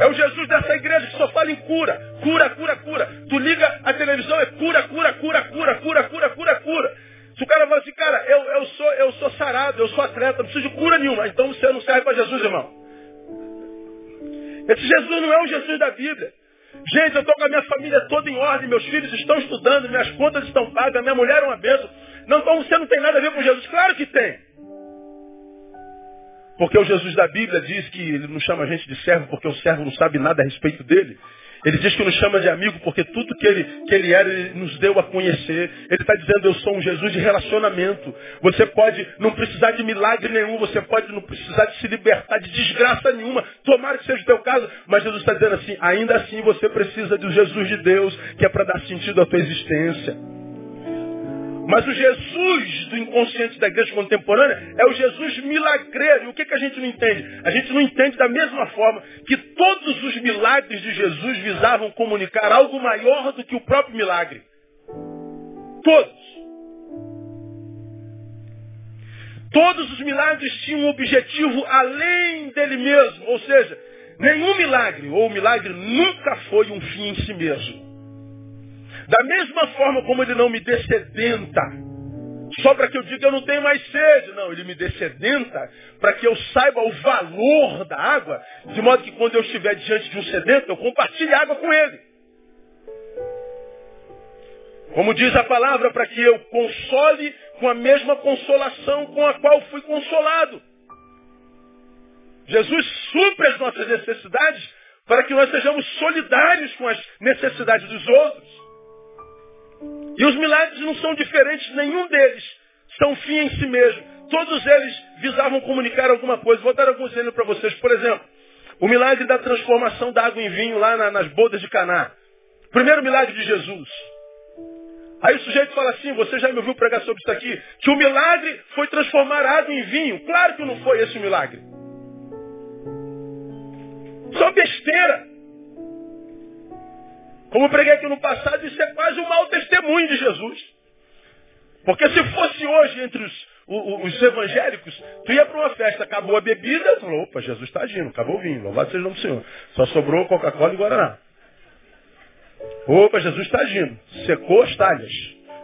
É o Jesus dessa igreja que só fala em cura. Cura, cura, cura. Tu liga a televisão, é cura, cura, cura, cura, cura, cura, cura, cura. Se o cara fala assim, cara, eu, eu, sou, eu sou sarado, eu sou atleta, não preciso de cura nenhuma. Então você não serve para Jesus, irmão. Esse Jesus não é o Jesus da Bíblia. Gente, eu estou com a minha família toda em ordem, meus filhos estão estudando, minhas contas estão pagas, minha mulher é uma bênção. Não, então você não tem nada a ver com Jesus. Claro que tem. Porque o Jesus da Bíblia diz que ele não chama a gente de servo porque o servo não sabe nada a respeito dele. Ele diz que nos chama de amigo porque tudo que ele, que ele era, ele nos deu a conhecer. Ele está dizendo, eu sou um Jesus de relacionamento. Você pode não precisar de milagre nenhum, você pode não precisar de se libertar de desgraça nenhuma. Tomara que seja o teu caso, mas Jesus está dizendo assim, ainda assim você precisa do Jesus de Deus, que é para dar sentido à tua existência. Mas o Jesus do inconsciente da igreja contemporânea é o Jesus milagreiro. E o que, que a gente não entende? A gente não entende da mesma forma que todos os milagres de Jesus visavam comunicar algo maior do que o próprio milagre. Todos. Todos os milagres tinham um objetivo além dele mesmo. Ou seja, nenhum milagre ou milagre nunca foi um fim em si mesmo. Da mesma forma como ele não me descedenta, só para que eu diga eu não tenho mais sede. Não, ele me descedenta para que eu saiba o valor da água, de modo que quando eu estiver diante de um sedento, eu compartilhe água com ele. Como diz a palavra, para que eu console com a mesma consolação com a qual fui consolado. Jesus supre as nossas necessidades para que nós sejamos solidários com as necessidades dos outros. E os milagres não são diferentes, nenhum deles são fim em si mesmo. Todos eles visavam comunicar alguma coisa. Vou dar alguns exemplos para vocês. Por exemplo, o milagre da transformação da água em vinho lá na, nas bodas de Caná. Primeiro milagre de Jesus. Aí o sujeito fala assim, você já me ouviu pregar sobre isso aqui, que o milagre foi transformar água em vinho. Claro que não foi esse o milagre. Só besteira. Como preguei aqui no passado, isso é quase um mau testemunho de Jesus. Porque se fosse hoje entre os, os, os evangélicos, tu ia para uma festa, acabou a bebida, falou, opa, Jesus está agindo, acabou o vinho, louvado seja o nome do Senhor. Só sobrou Coca-Cola e Guaraná. Opa, Jesus está agindo. Secou as talhas.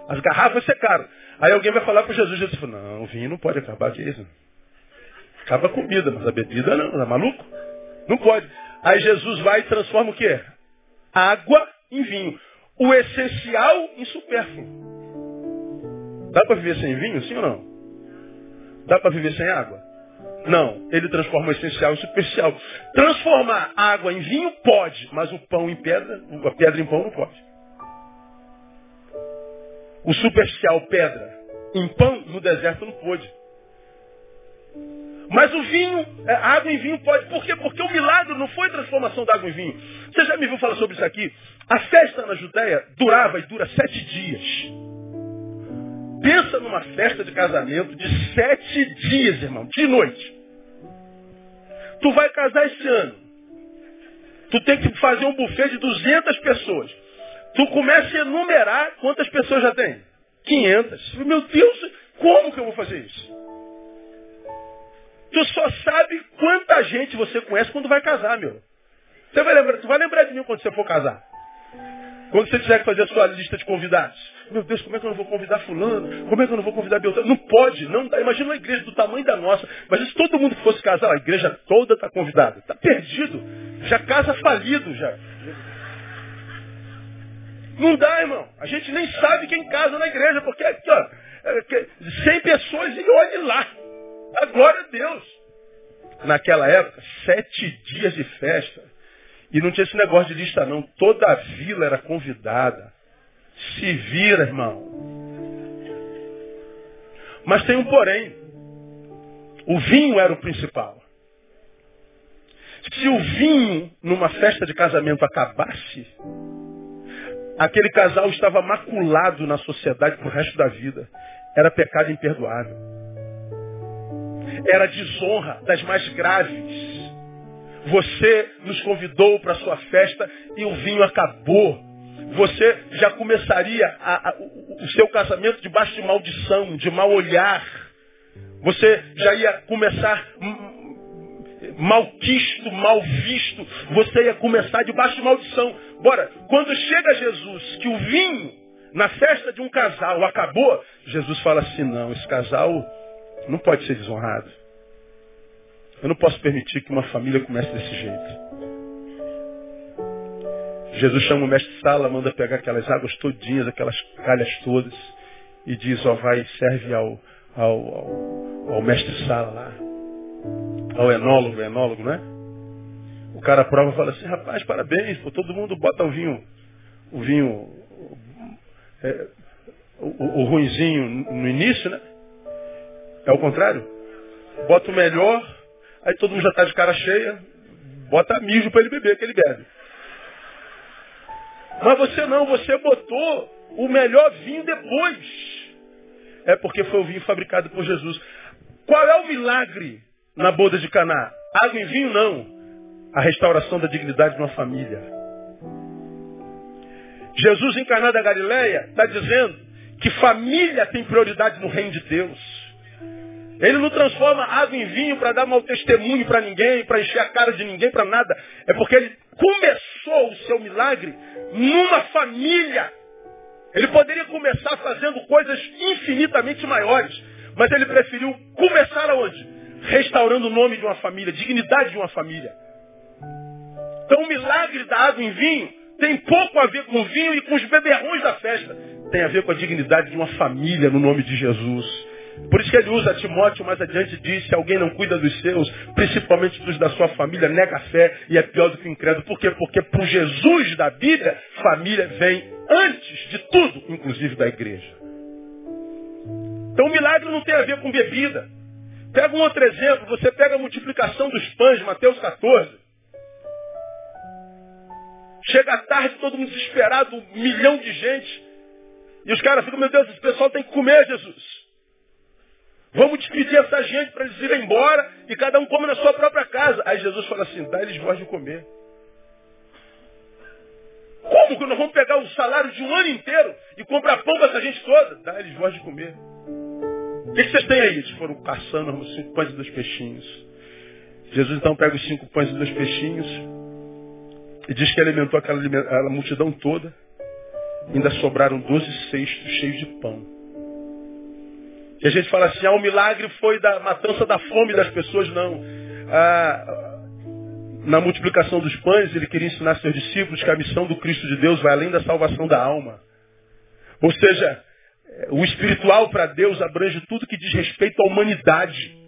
As garrafas secaram. Aí alguém vai falar para Jesus, Jesus falou, não, o vinho não pode acabar, que isso? Acaba a comida, mas a bebida não, tá maluco? Não pode. Aí Jesus vai e transforma o quê? Água em vinho. O essencial em supérfluo. Dá para viver sem vinho, sim ou não? Dá para viver sem água? Não. Ele transforma o essencial em superficial. Transformar água em vinho pode, mas o pão em pedra, a pedra em pão não pode. O superficial pedra em pão no deserto não pode. Mas o vinho, é, água em vinho pode. Por quê? Porque o milagre não foi transformação da água em vinho. Você já me viu falar sobre isso aqui? A festa na Judéia durava e dura sete dias. Pensa numa festa de casamento de sete dias, irmão, de noite. Tu vai casar esse ano. Tu tem que fazer um buffet de 200 pessoas. Tu começa a enumerar quantas pessoas já tem. 500. Meu Deus, como que eu vou fazer isso? Tu só sabe quanta gente você conhece quando vai casar, meu. Você vai lembrar, tu vai lembrar de mim quando você for casar. Quando você tiver que fazer a sua lista de convidados. Meu Deus, como é que eu não vou convidar fulano? Como é que eu não vou convidar Beltrano? Não pode, não dá. Imagina uma igreja do tamanho da nossa. Mas se todo mundo fosse casar, a igreja toda está convidada. Está perdido. Já casa falido já. Não dá, irmão. A gente nem sabe quem casa na igreja, porque aqui, ó, 100 é pessoas e olhe lá. A glória a Deus. Naquela época, sete dias de festa. E não tinha esse negócio de lista não. Toda a vila era convidada. Se vira, irmão. Mas tem um porém. O vinho era o principal. Se o vinho numa festa de casamento acabasse, aquele casal estava maculado na sociedade pro resto da vida. Era pecado imperdoável era desonra das mais graves. Você nos convidou para sua festa e o vinho acabou. Você já começaria a, a, o seu casamento debaixo de maldição, de mal olhar. Você já ia começar malquisto, mal visto. Você ia começar debaixo de maldição. Bora, quando chega Jesus, que o vinho na festa de um casal acabou, Jesus fala assim, não, esse casal não pode ser desonrado. Eu não posso permitir que uma família comece desse jeito. Jesus chama o mestre Sala, manda pegar aquelas águas todinhas, aquelas calhas todas, e diz, ó, vai, serve ao, ao, ao, ao mestre Sala lá, ao enólogo, enólogo, né? O cara prova e fala assim, rapaz, parabéns, pô, todo mundo bota o vinho, o vinho, é, o, o ruinzinho no início, né? É o contrário. Bota o melhor, aí todo mundo já está de cara cheia, bota mijo para ele beber, que ele bebe. Mas você não, você botou o melhor vinho depois. É porque foi o vinho fabricado por Jesus. Qual é o milagre na boda de Caná? Água e vinho não. A restauração da dignidade de uma família. Jesus Caná da Galileia está dizendo que família tem prioridade no reino de Deus. Ele não transforma água em vinho para dar mau testemunho para ninguém, para encher a cara de ninguém, para nada. É porque ele começou o seu milagre numa família. Ele poderia começar fazendo coisas infinitamente maiores, mas ele preferiu começar aonde? Restaurando o nome de uma família, dignidade de uma família. Então o milagre da água em vinho tem pouco a ver com o vinho e com os beberrões da festa. Tem a ver com a dignidade de uma família no nome de Jesus. Por isso que ele usa Timóteo mais adiante diz, se alguém não cuida dos seus, principalmente dos da sua família, nega a fé e é pior do que incrédulo. Por quê? Porque para Jesus da Bíblia, família vem antes de tudo, inclusive da igreja. Então o milagre não tem a ver com bebida. Pega um outro exemplo, você pega a multiplicação dos pães, Mateus 14. Chega à tarde, todo mundo desesperado, um milhão de gente. E os caras ficam, meu Deus, esse pessoal tem que comer, Jesus. Vamos despedir essa gente para eles irem embora e cada um come na sua própria casa. Aí Jesus fala assim, dá eles voz de comer. Como que nós vamos pegar o salário de um ano inteiro e comprar pão para essa gente toda? Dá eles voz de comer. O que, vocês têm aí? Eles foram caçando os cinco pães e dois peixinhos. Jesus então pega os cinco pães e dois peixinhos e diz que alimentou aquela, aquela multidão toda. Ainda sobraram doze cestos cheios de pão. E a gente fala assim, ah, o milagre foi da matança da fome das pessoas, não. Ah, na multiplicação dos pães, ele queria ensinar seus discípulos que a missão do Cristo de Deus vai além da salvação da alma. Ou seja, o espiritual para Deus abrange tudo que diz respeito à humanidade.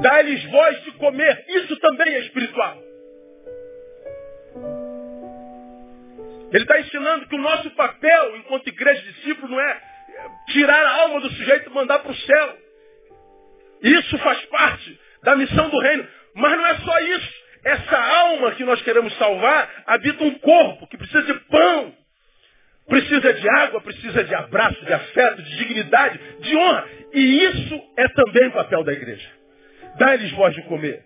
Dá-lhes voz de comer, isso também é espiritual. Ele está ensinando que o nosso papel enquanto igreja discípulo não é tirar a alma do sujeito e mandar para o céu. Isso faz parte da missão do reino. Mas não é só isso. Essa alma que nós queremos salvar habita um corpo que precisa de pão, precisa de água, precisa de abraço, de afeto, de dignidade, de honra. E isso é também o papel da igreja. Dá-lhes voz de comer.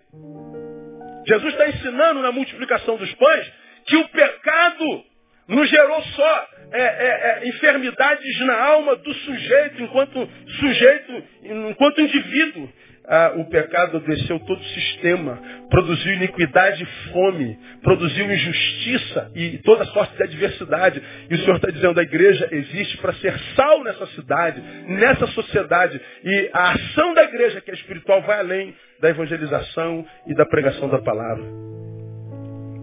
Jesus está ensinando na multiplicação dos pães que o pecado não gerou só é, é, é, enfermidades na alma do sujeito, enquanto sujeito, enquanto indivíduo. Ah, o pecado adoeceu todo o sistema, produziu iniquidade e fome, produziu injustiça e toda sorte de adversidade. E o Senhor está dizendo, a igreja existe para ser sal nessa cidade, nessa sociedade. E a ação da igreja, que é espiritual, vai além da evangelização e da pregação da palavra.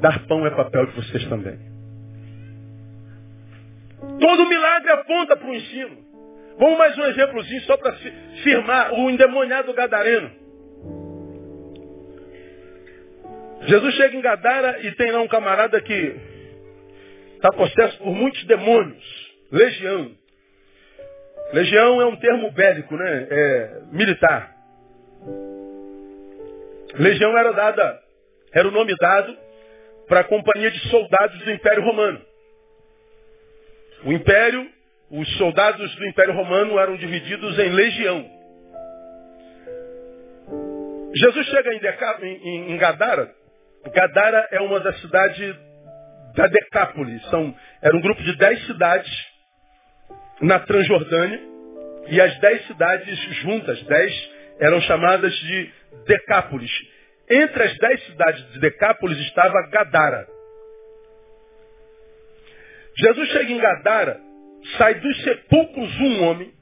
Dar pão é papel de vocês também. Todo milagre aponta para o ensino. Vamos mais um exemplozinho só para firmar o endemoniado gadareno. Jesus chega em Gadara e tem lá um camarada que está possesso por muitos demônios. Legião. Legião é um termo bélico, né? É militar. Legião era dada, era o nome dado para a companhia de soldados do Império Romano. O império, os soldados do Império Romano eram divididos em legião. Jesus chega em, Deca, em, em Gadara. Gadara é uma das cidades da Decápolis. São, era um grupo de dez cidades na Transjordânia. E as dez cidades juntas, dez, eram chamadas de Decápolis. Entre as dez cidades de Decápolis estava Gadara. Jesus chega em Gadara, sai dos sepulcros um homem,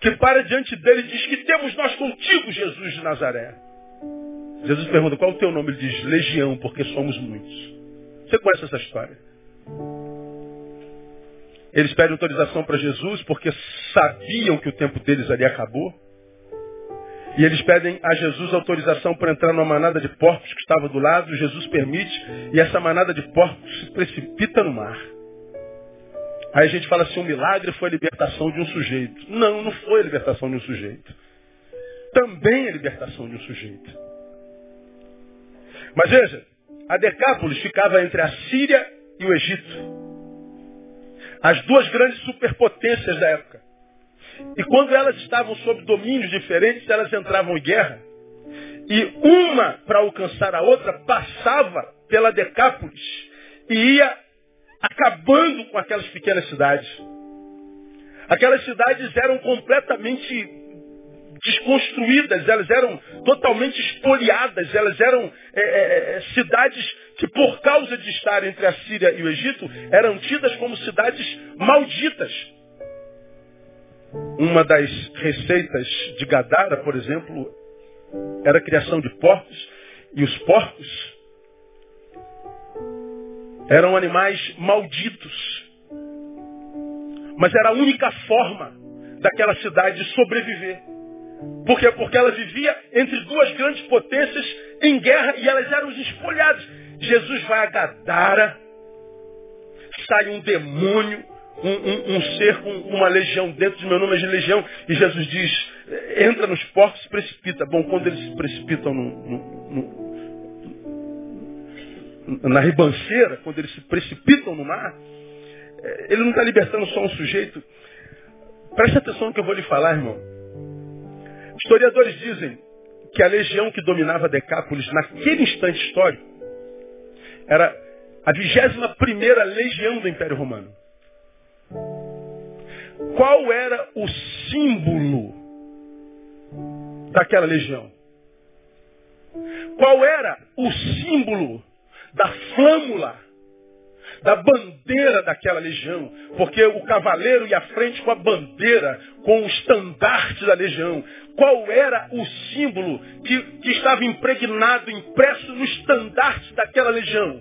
que para diante dele diz que temos nós contigo, Jesus de Nazaré. Jesus pergunta, qual é o teu nome? Ele diz, Legião, porque somos muitos. Você conhece essa história? Eles pedem autorização para Jesus porque sabiam que o tempo deles ali acabou. E eles pedem a Jesus autorização para entrar numa manada de porcos que estava do lado. Jesus permite e essa manada de porcos se precipita no mar. Aí a gente fala assim, um milagre foi a libertação de um sujeito. Não, não foi a libertação de um sujeito. Também a libertação de um sujeito. Mas veja, a Decápolis ficava entre a Síria e o Egito. As duas grandes superpotências da época. E quando elas estavam sob domínios diferentes, elas entravam em guerra. E uma, para alcançar a outra, passava pela Decápolis e ia acabando com aquelas pequenas cidades. Aquelas cidades eram completamente desconstruídas, elas eram totalmente espoliadas, elas eram é, é, é, cidades que, por causa de estar entre a Síria e o Egito, eram tidas como cidades malditas. Uma das receitas de Gadara, por exemplo, era a criação de porcos, e os porcos eram animais malditos. Mas era a única forma daquela cidade sobreviver. Por quê? Porque ela vivia entre duas grandes potências em guerra e elas eram espolhadas. Jesus vai a Gadara, sai um demônio, um, um, um, ser com uma legião dentro de meu nome é de legião, e Jesus diz, entra nos porcos e precipita. Bom, quando eles se precipitam no, no, no, na ribanceira, quando eles se precipitam no mar, é, ele não está libertando só um sujeito. Preste atenção no que eu vou lhe falar, irmão. Historiadores dizem que a legião que dominava Decápolis naquele instante histórico era a 21 primeira legião do Império Romano. Qual era o símbolo daquela legião? Qual era o símbolo da flâmula da bandeira daquela legião, porque o cavaleiro ia à frente com a bandeira, com o estandarte da legião. Qual era o símbolo que, que estava impregnado, impresso no estandarte daquela legião?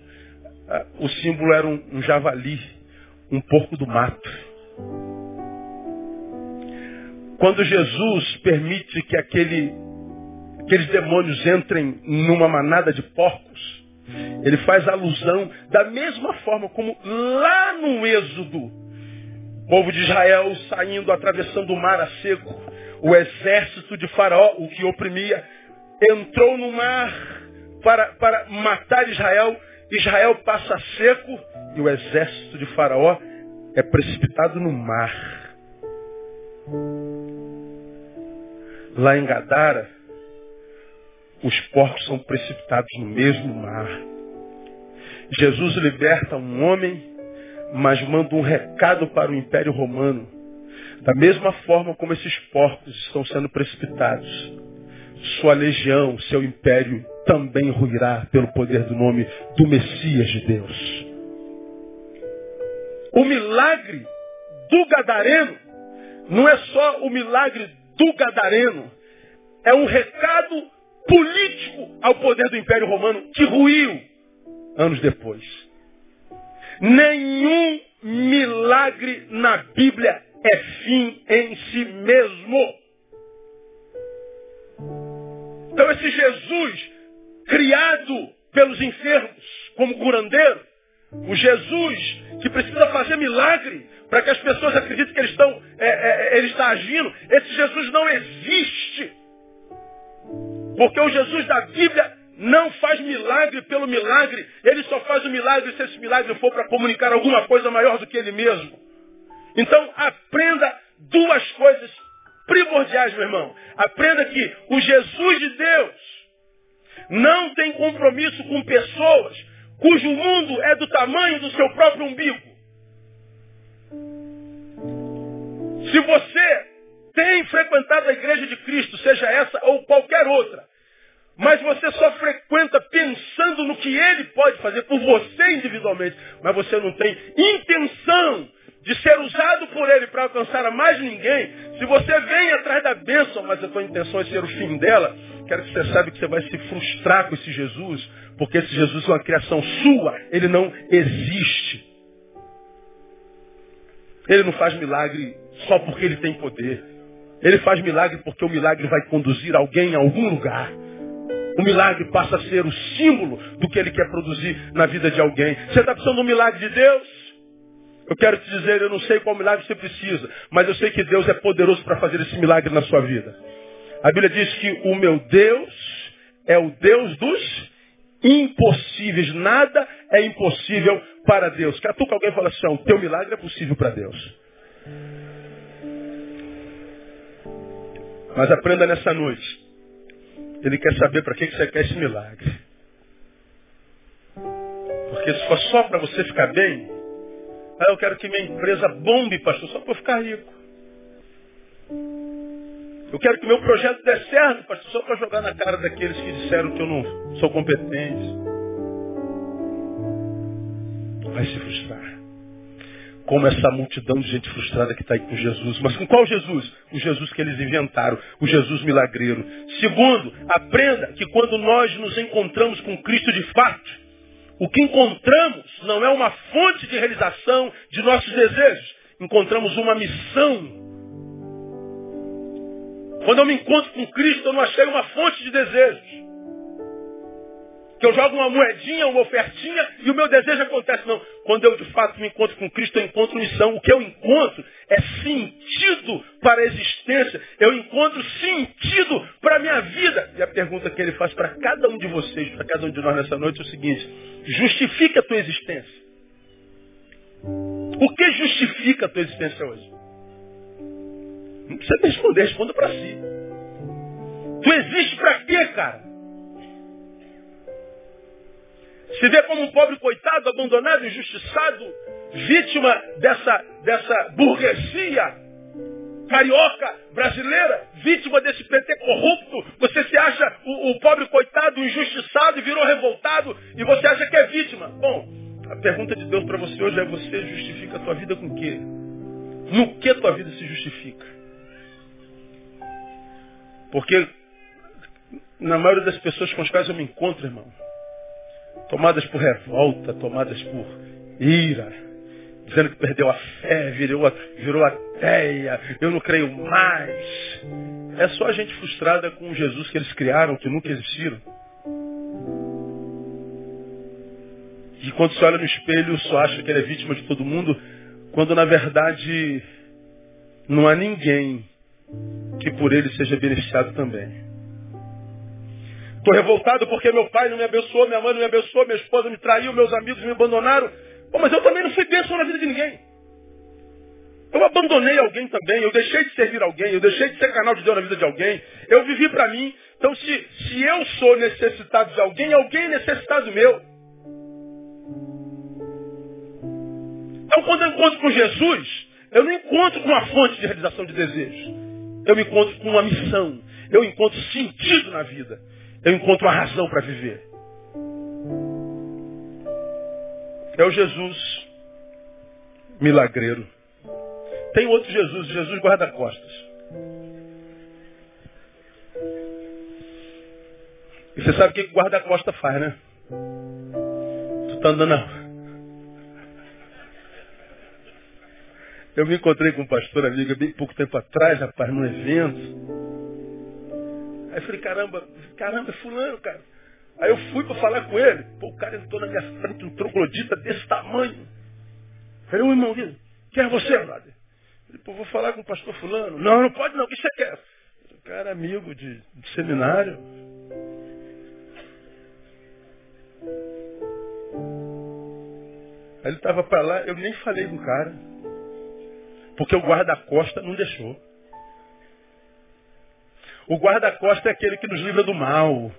Ah, o símbolo era um, um javali, um porco do mato. Quando Jesus permite que aquele, aqueles demônios entrem numa manada de porcos, ele faz alusão da mesma forma como lá no Êxodo, o povo de Israel saindo, atravessando o mar a seco, o exército de Faraó, o que oprimia, entrou no mar para, para matar Israel. Israel passa seco e o exército de Faraó é precipitado no mar. Lá em Gadara, os porcos são precipitados no mesmo mar. Jesus liberta um homem, mas manda um recado para o Império Romano. Da mesma forma como esses porcos estão sendo precipitados, sua legião, seu império também ruirá pelo poder do nome do Messias de Deus. O milagre do Gadareno não é só o milagre do Gadareno, é um recado político ao poder do Império Romano, que ruiu anos depois. Nenhum milagre na Bíblia é fim em si mesmo. Então esse Jesus, criado pelos enfermos como curandeiro, o Jesus que precisa fazer milagre para que as pessoas acreditem que ele, estão, é, é, ele está agindo, esse Jesus não existe. Porque o Jesus da Bíblia não faz milagre pelo milagre. Ele só faz o milagre se esse milagre for para comunicar alguma coisa maior do que ele mesmo. Então aprenda duas coisas primordiais, meu irmão. Aprenda que o Jesus de Deus não tem compromisso com pessoas cujo mundo é do tamanho do seu próprio umbigo. Se você tem frequentado a igreja de Cristo, seja essa ou qualquer outra, mas você só frequenta pensando no que ele pode fazer por você individualmente, mas você não tem intenção de ser usado por ele para alcançar a mais ninguém, se você vem atrás da bênção, mas a tua intenção é ser o fim dela, quero que você saiba que você vai se frustrar com esse Jesus, porque esse Jesus é uma criação sua, ele não existe. Ele não faz milagre só porque ele tem poder. Ele faz milagre porque o milagre vai conduzir alguém a algum lugar. O milagre passa a ser o símbolo do que ele quer produzir na vida de alguém. Você está precisando de um milagre de Deus? Eu quero te dizer, eu não sei qual milagre você precisa, mas eu sei que Deus é poderoso para fazer esse milagre na sua vida. A Bíblia diz que o meu Deus é o Deus dos impossíveis. Nada é impossível para Deus. Catuca alguém e fala assim, o teu milagre é possível para Deus. Mas aprenda nessa noite. Ele quer saber para que você quer esse milagre. Porque se for só para você ficar bem, ah, eu quero que minha empresa bombe, pastor, só para eu ficar rico. Eu quero que meu projeto dê certo, pastor, só para jogar na cara daqueles que disseram que eu não sou competente. Vai se frustrar. Como essa multidão de gente frustrada que está aí com Jesus. Mas com qual Jesus? O Jesus que eles inventaram, o Jesus milagreiro. Segundo, aprenda que quando nós nos encontramos com Cristo de fato, o que encontramos não é uma fonte de realização de nossos desejos. Encontramos uma missão quando eu me encontro com Cristo, eu não achei uma fonte de desejos. Que eu jogo uma moedinha, uma ofertinha e o meu desejo acontece. Não. Quando eu de fato me encontro com Cristo, eu encontro missão. O que eu encontro é sentido para a existência. Eu encontro sentido para a minha vida. E a pergunta que ele faz para cada um de vocês, para cada um de nós nessa noite é o seguinte: justifica a tua existência. O que justifica a tua existência hoje? Não precisa responder, responda para si. Tu existe para quê, cara? Se vê como um pobre coitado, abandonado, injustiçado, vítima dessa, dessa burguesia carioca brasileira, vítima desse PT corrupto, você se acha o, o pobre coitado, injustiçado virou revoltado e você acha que é vítima. Bom, a pergunta de Deus para você hoje é: você justifica a tua vida com o quê? No que tua vida se justifica? Porque na maioria das pessoas com as quais eu me encontro, irmão, tomadas por revolta, tomadas por ira, dizendo que perdeu a fé, virou, virou ateia, eu não creio mais. É só a gente frustrada com o Jesus que eles criaram, que nunca existiram. E quando se olha no espelho, só acha que ele é vítima de todo mundo, quando na verdade não há ninguém que por ele seja beneficiado também. Estou revoltado porque meu pai não me abençoou, minha mãe não me abençoou, minha esposa me traiu, meus amigos me abandonaram. Bom, mas eu também não fui bênção na vida de ninguém. Eu abandonei alguém também, eu deixei de servir alguém, eu deixei de ser canal de Deus na vida de alguém. Eu vivi para mim. Então, se, se eu sou necessitado de alguém, alguém é necessitado meu. Então, quando eu encontro com Jesus, eu não encontro com uma fonte de realização de desejos. Eu me encontro com uma missão. Eu encontro sentido na vida. Eu encontro uma razão para viver. É o Jesus milagreiro. Tem outro Jesus, Jesus guarda-costas. E você sabe o que guarda-costa faz, né? Tu está andando na Eu me encontrei com um pastor amigo bem pouco tempo atrás, rapaz, num evento. Aí eu falei, caramba, caramba, é fulano, cara. Aí eu fui para falar com ele. Pô, o cara entrou na minha frente, um troglodita desse tamanho. Eu falei, ô irmão, quem é você, brother? Ele, pô, vou falar com o pastor fulano. Não, não pode não, o que você quer? O cara é amigo de, de seminário. Aí ele estava para lá, eu nem falei com o cara. Porque o guarda-costa não deixou. O guarda-costa é aquele que nos livra do mal.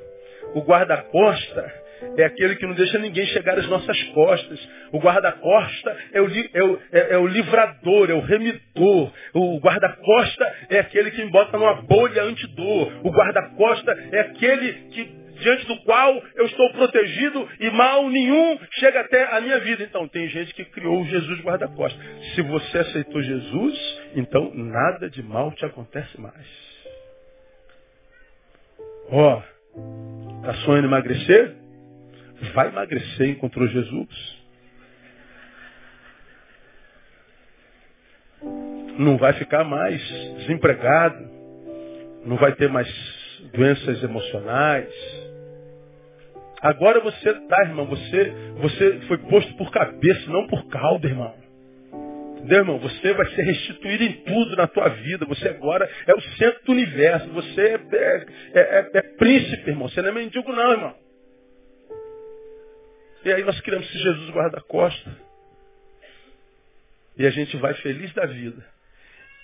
O guarda-costa é aquele que não deixa ninguém chegar às nossas costas. O guarda-costa é, é, é, é o, livrador, é o remidor. O guarda-costa é aquele que me bota numa bolha antidor. O guarda-costa é aquele que diante do qual eu estou protegido e mal nenhum chega até a minha vida. Então, tem gente que criou Jesus guarda-costas. Se você aceitou Jesus, então nada de mal te acontece mais. Ó, oh, tá sonhando emagrecer? Vai emagrecer, encontrou Jesus. não vai ficar mais desempregado, não vai ter mais doenças emocionais. Agora você tá, irmão, você, você foi posto por cabeça, não por cauda, irmão. Entendeu, irmão? Você vai ser restituído em tudo na tua vida. Você agora é o centro do universo. Você é, é, é, é príncipe, irmão. Você não é mendigo, não, irmão. E aí nós queremos que Jesus guarda-costa. E a gente vai feliz da vida.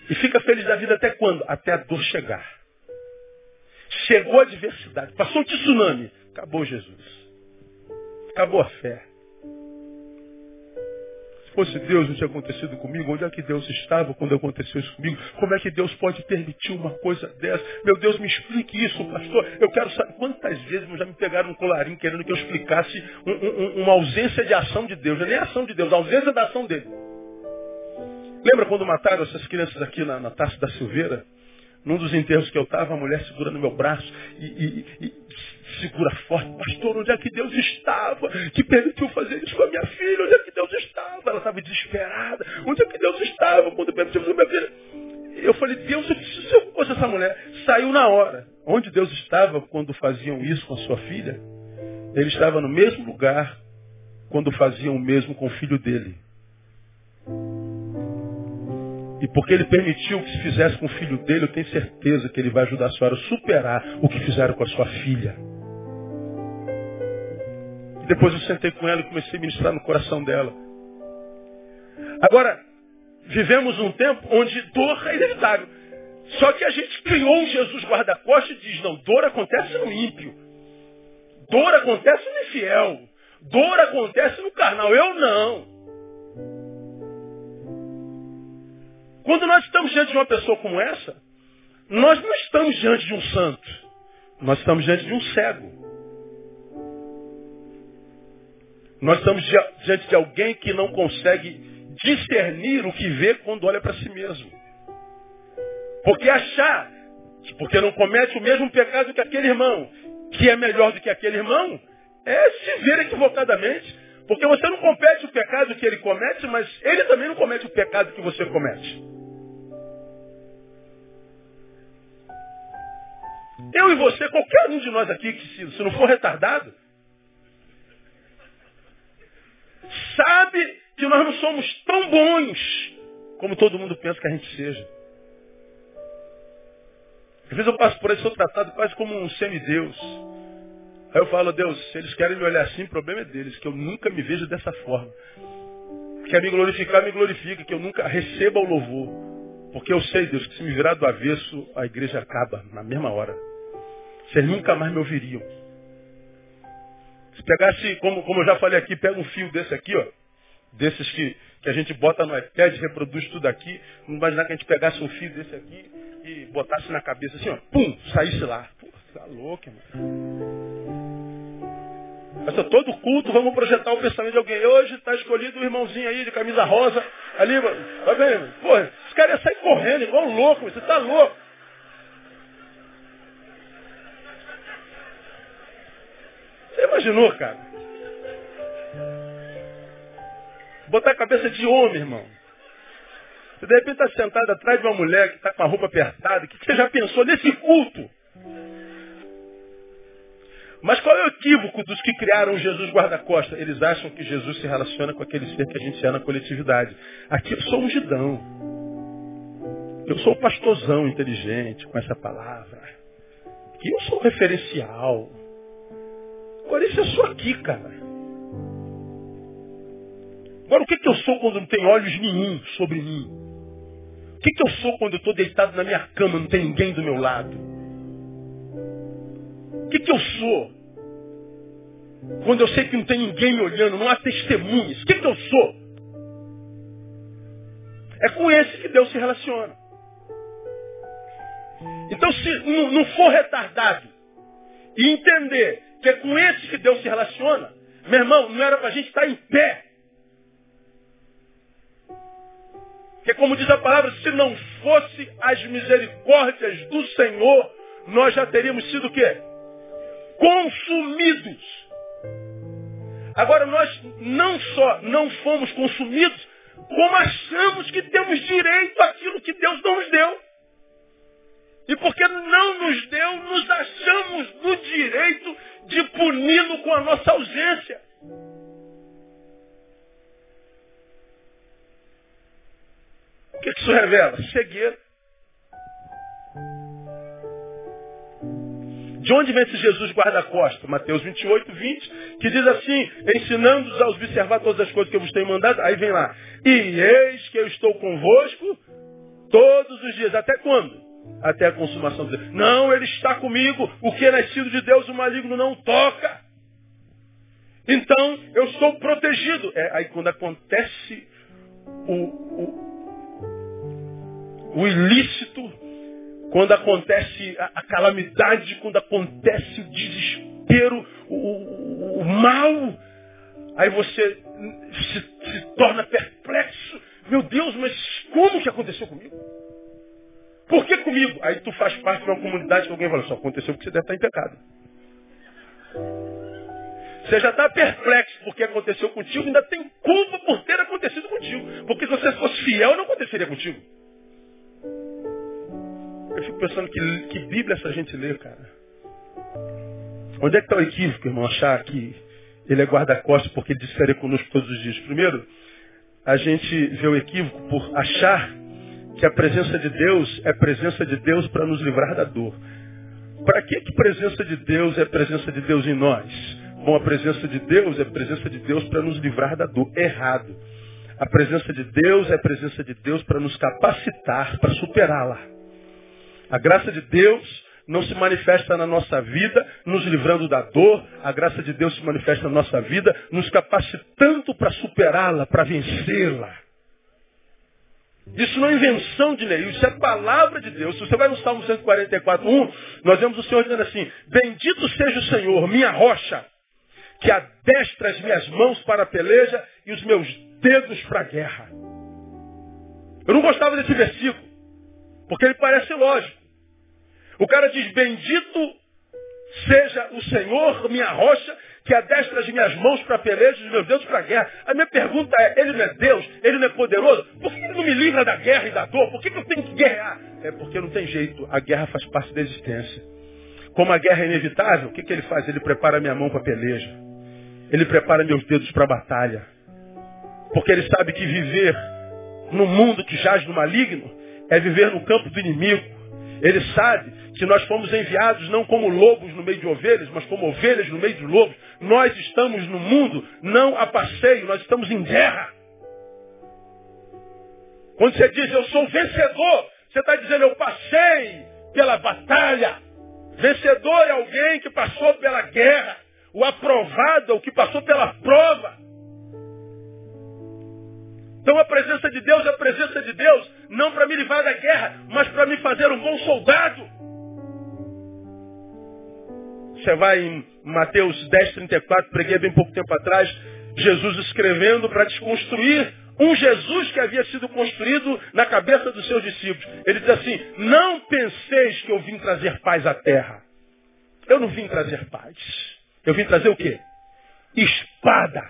E fica feliz da vida até quando? Até a dor chegar. Chegou a adversidade. Passou o tsunami. Acabou Jesus. Acabou a fé. Se fosse Deus não tinha acontecido comigo, onde é que Deus estava quando aconteceu isso comigo? Como é que Deus pode permitir uma coisa dessa? Meu Deus, me explique isso, pastor. Eu quero saber quantas vezes já me pegaram um colarinho querendo que eu explicasse um, um, uma ausência de ação de Deus. Não é nem ação de Deus, a ausência da ação dele. Lembra quando mataram essas crianças aqui na, na Taça da Silveira? Num dos enterros que eu estava, a mulher segurando meu braço e, e, e, segura forte. Pastor, onde é que Deus estava? Que permitiu fazer isso com a minha filha? Onde é que? Ela estava desesperada. Onde é que Deus estava quando com a minha filha? Eu falei, Deus, se eu fosse essa mulher, saiu na hora. Onde Deus estava quando faziam isso com a sua filha? Ele estava no mesmo lugar quando faziam o mesmo com o filho dele. E porque ele permitiu que se fizesse com o filho dele, eu tenho certeza que ele vai ajudar a senhora a superar o que fizeram com a sua filha. E depois eu sentei com ela e comecei a ministrar no coração dela. Agora, vivemos um tempo onde dor é inevitável. Só que a gente criou um Jesus guarda-costas e diz, não, dor acontece no ímpio. Dor acontece no infiel. Dor acontece no carnal. Eu não. Quando nós estamos diante de uma pessoa como essa, nós não estamos diante de um santo. Nós estamos diante de um cego. Nós estamos diante de alguém que não consegue discernir o que vê quando olha para si mesmo. Porque achar, porque não comete o mesmo pecado que aquele irmão, que é melhor do que aquele irmão, é se ver equivocadamente. Porque você não comete o pecado que ele comete, mas ele também não comete o pecado que você comete. Eu e você, qualquer um de nós aqui, que se, se não for retardado, sabe que nós não somos tão bons como todo mundo pensa que a gente seja. Às vezes eu passo por aí, sou tratado quase como um semideus. Aí eu falo, Deus, se eles querem me olhar assim, o problema é deles, que eu nunca me vejo dessa forma. Quer me glorificar, me glorifica, que eu nunca receba o louvor. Porque eu sei, Deus, que se me virar do avesso, a igreja acaba na mesma hora. Vocês nunca mais me ouviriam. Se pegasse, como, como eu já falei aqui, pega um fio desse aqui, ó. Desses que, que a gente bota no iPad, reproduz tudo aqui. Não imaginar que a gente pegasse um fio desse aqui e botasse na cabeça assim, ó. Pum, saísse lá. Pô, tá louco, irmão. Mas todo culto, vamos projetar o pensamento de alguém. Hoje está escolhido um irmãozinho aí de camisa rosa. Ali, vai ver, pô, esse cara ia sair correndo igual louco, você está louco. Você imaginou, cara? Botar a cabeça de homem, irmão. Você de repente está sentado atrás de uma mulher que está com a roupa apertada. O que você já pensou nesse culto? Mas qual é o equívoco dos que criaram Jesus guarda-costa? Eles acham que Jesus se relaciona com aquele ser que a gente é na coletividade. Aqui eu sou um gidão. Eu sou um pastorzão inteligente com essa palavra. Aqui eu sou um referencial. Agora isso é só aqui, cara. Agora o que, que eu sou quando não tem olhos nenhum sobre mim? O que, que eu sou quando eu estou deitado na minha cama, não tem ninguém do meu lado? O que, que eu sou? Quando eu sei que não tem ninguém me olhando, não há testemunhas. O que, que eu sou? É com esse que Deus se relaciona. Então, se não for retardado e entender que é com esse que Deus se relaciona, meu irmão, não era para a gente estar em pé. Porque como diz a palavra, se não fosse as misericórdias do Senhor, nós já teríamos sido o quê? Consumidos. Agora nós não só não fomos consumidos, como achamos que temos direito àquilo que Deus não nos deu. E porque não nos deu, nos achamos no direito de puni-lo com a nossa ausência. O que isso revela? Cegueira. De onde vem esse Jesus guarda-costa? Mateus 28, 20, que diz assim, ensinando-os a observar todas as coisas que eu vos tenho mandado. Aí vem lá, e eis que eu estou convosco todos os dias. Até quando? Até a consumação do. Não, ele está comigo. O que é nascido de Deus, o maligno não toca. Então, eu sou protegido. É, aí quando acontece o, o ilícito, quando acontece a, calamidade, quando acontece o desespero, o, o, o mal, aí você se, se torna perplexo. Meu Deus, mas como que aconteceu comigo? Por que comigo? Aí tu faz parte de uma comunidade que alguém fala, só aconteceu porque você deve estar em pecado. Você já está perplexo porque aconteceu contigo, ainda tem culpa por ter acontecido contigo. Porque se você fosse fiel, não aconteceria contigo. Fico pensando que, que Bíblia essa gente lê, cara. Onde é que está o equívoco, irmão? Achar que ele é guarda-costas porque ele disseria conosco todos os dias. Primeiro, a gente vê o equívoco por achar que a presença de Deus é presença de Deus para nos livrar da dor. Para que, que presença de Deus é presença de Deus em nós? Bom, a presença de Deus é presença de Deus para nos livrar da dor. Errado. A presença de Deus é a presença de Deus para nos capacitar, para superá-la. A graça de Deus não se manifesta na nossa vida nos livrando da dor. A graça de Deus se manifesta na nossa vida nos capacitando para superá-la, para vencê-la. Isso não é invenção de Neil, isso é palavra de Deus. Se você vai no Salmo 144, 1, nós vemos o Senhor dizendo assim, Bendito seja o Senhor, minha rocha, que adestra as minhas mãos para a peleja e os meus dedos para a guerra. Eu não gostava desse versículo, porque ele parece lógico. O cara diz, bendito seja o Senhor, minha rocha, que adestra as minhas mãos para peleja e os meus dedos para guerra. A minha pergunta é, ele não é Deus? Ele não é poderoso? Por que ele não me livra da guerra e da dor? Por que, que eu tenho que guerrear? É porque não tem jeito. A guerra faz parte da existência. Como a guerra é inevitável, o que, que ele faz? Ele prepara minha mão para peleja. Ele prepara meus dedos para a batalha. Porque ele sabe que viver no mundo que jaz no maligno é viver no campo do inimigo. Ele sabe que nós fomos enviados não como lobos no meio de ovelhas, mas como ovelhas no meio de lobos. Nós estamos no mundo não a passeio, nós estamos em guerra. Quando você diz eu sou vencedor, você está dizendo eu passei pela batalha. Vencedor é alguém que passou pela guerra. O aprovado é o que passou pela prova. Então a presença de Deus é a presença de Deus, não para me livrar da guerra, mas para me fazer um bom soldado. Você vai em Mateus 10, 34, preguei bem pouco tempo atrás, Jesus escrevendo para desconstruir um Jesus que havia sido construído na cabeça dos seus discípulos. Ele diz assim, não penseis que eu vim trazer paz à terra. Eu não vim trazer paz. Eu vim trazer o quê? Espada.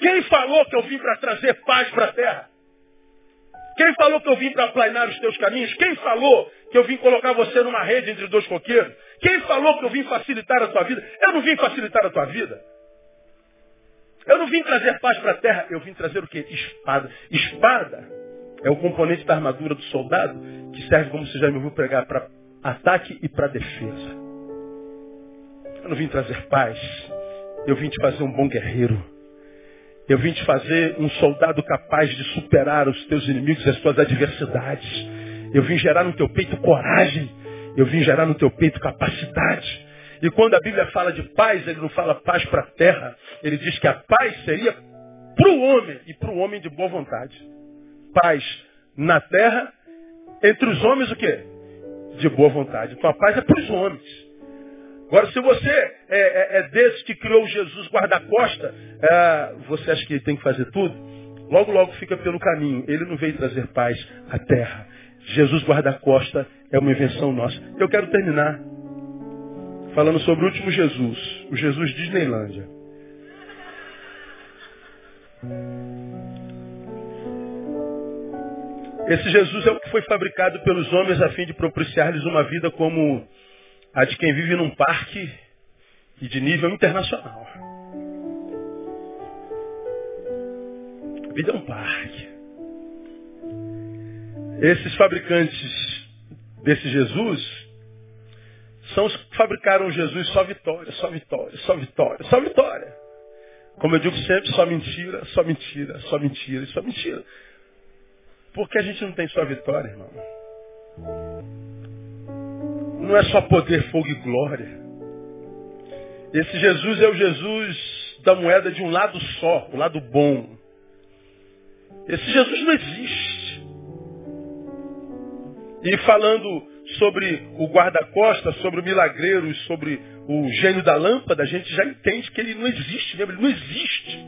Quem falou que eu vim para trazer paz para a terra? Quem falou que eu vim para aplanar os teus caminhos? Quem falou que eu vim colocar você numa rede entre dois coqueiros? Quem falou que eu vim facilitar a tua vida? Eu não vim facilitar a tua vida. Eu não vim trazer paz para a terra, eu vim trazer o quê? Espada. Espada é o componente da armadura do soldado que serve, como você já me ouviu pregar, para ataque e para defesa. Eu não vim trazer paz, eu vim te fazer um bom guerreiro. Eu vim te fazer um soldado capaz de superar os teus inimigos e as tuas adversidades. Eu vim gerar no teu peito coragem. Eu vim gerar no teu peito capacidade. E quando a Bíblia fala de paz, ele não fala paz para a terra. Ele diz que a paz seria para o homem e para o homem de boa vontade. Paz na terra, entre os homens o quê? De boa vontade. Então a paz é para os homens. Agora, se você é, é, é desse que criou Jesus guarda-costa, é, você acha que tem que fazer tudo? Logo, logo fica pelo caminho. Ele não veio trazer paz à terra. Jesus guarda-costa é uma invenção nossa. Eu quero terminar falando sobre o último Jesus, o Jesus Disneylândia. Esse Jesus é o que foi fabricado pelos homens a fim de propiciar-lhes uma vida como a de quem vive num parque e de nível internacional. A vida é um parque. Esses fabricantes desse Jesus são os que fabricaram Jesus só vitória, só vitória, só vitória, só vitória. Como eu digo sempre, só mentira, só mentira, só mentira, só mentira. Porque a gente não tem só vitória, irmão. Não é só poder, fogo e glória. Esse Jesus é o Jesus da moeda de um lado só, o lado bom. Esse Jesus não existe. E falando sobre o guarda-costas, sobre o milagreiro, sobre o gênio da lâmpada, a gente já entende que ele não existe mesmo, ele não existe.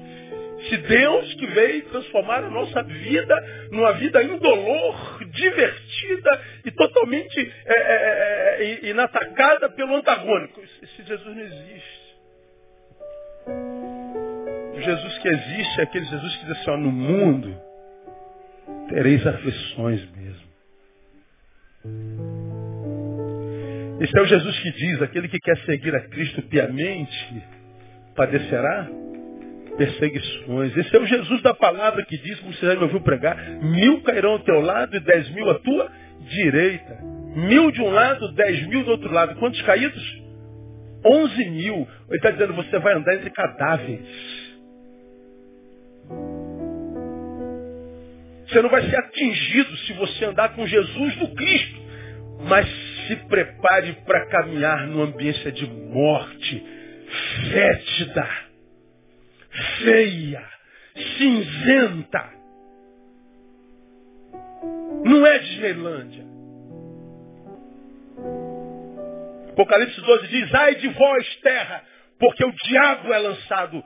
Se Deus que veio transformar a nossa vida numa vida indolor, divertida e totalmente é, é, é, inatacada pelo antagônico. Esse Jesus não existe. O Jesus que existe é aquele Jesus que diz assim, ó, no mundo tereis aflições mesmo. Esse é o Jesus que diz, aquele que quer seguir a Cristo piamente, padecerá perseguições. Esse é o Jesus da palavra que diz, como você já me ouviu pregar, mil cairão ao teu lado e dez mil à tua direita. Mil de um lado, dez mil do outro lado. Quantos caídos? Onze mil. Ele está dizendo, você vai andar entre cadáveres. Você não vai ser atingido se você andar com Jesus no Cristo. Mas se prepare para caminhar numa ambiência de morte, fétida, feia, cinzenta. Não é Disneylândia. Apocalipse 12 diz, ai de vós, terra, porque o diabo é lançado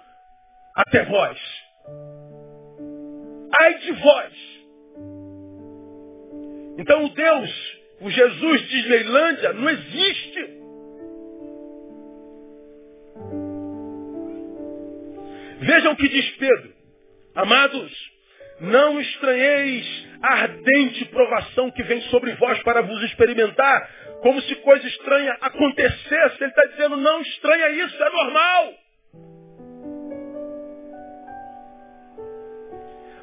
até vós. Ai de vós. Então o Deus, o Jesus Disneylândia, não existe. Vejam o que diz Pedro. Amados, não estranheis a ardente provação que vem sobre vós para vos experimentar, como se coisa estranha acontecesse. Ele está dizendo, não estranha isso, é normal.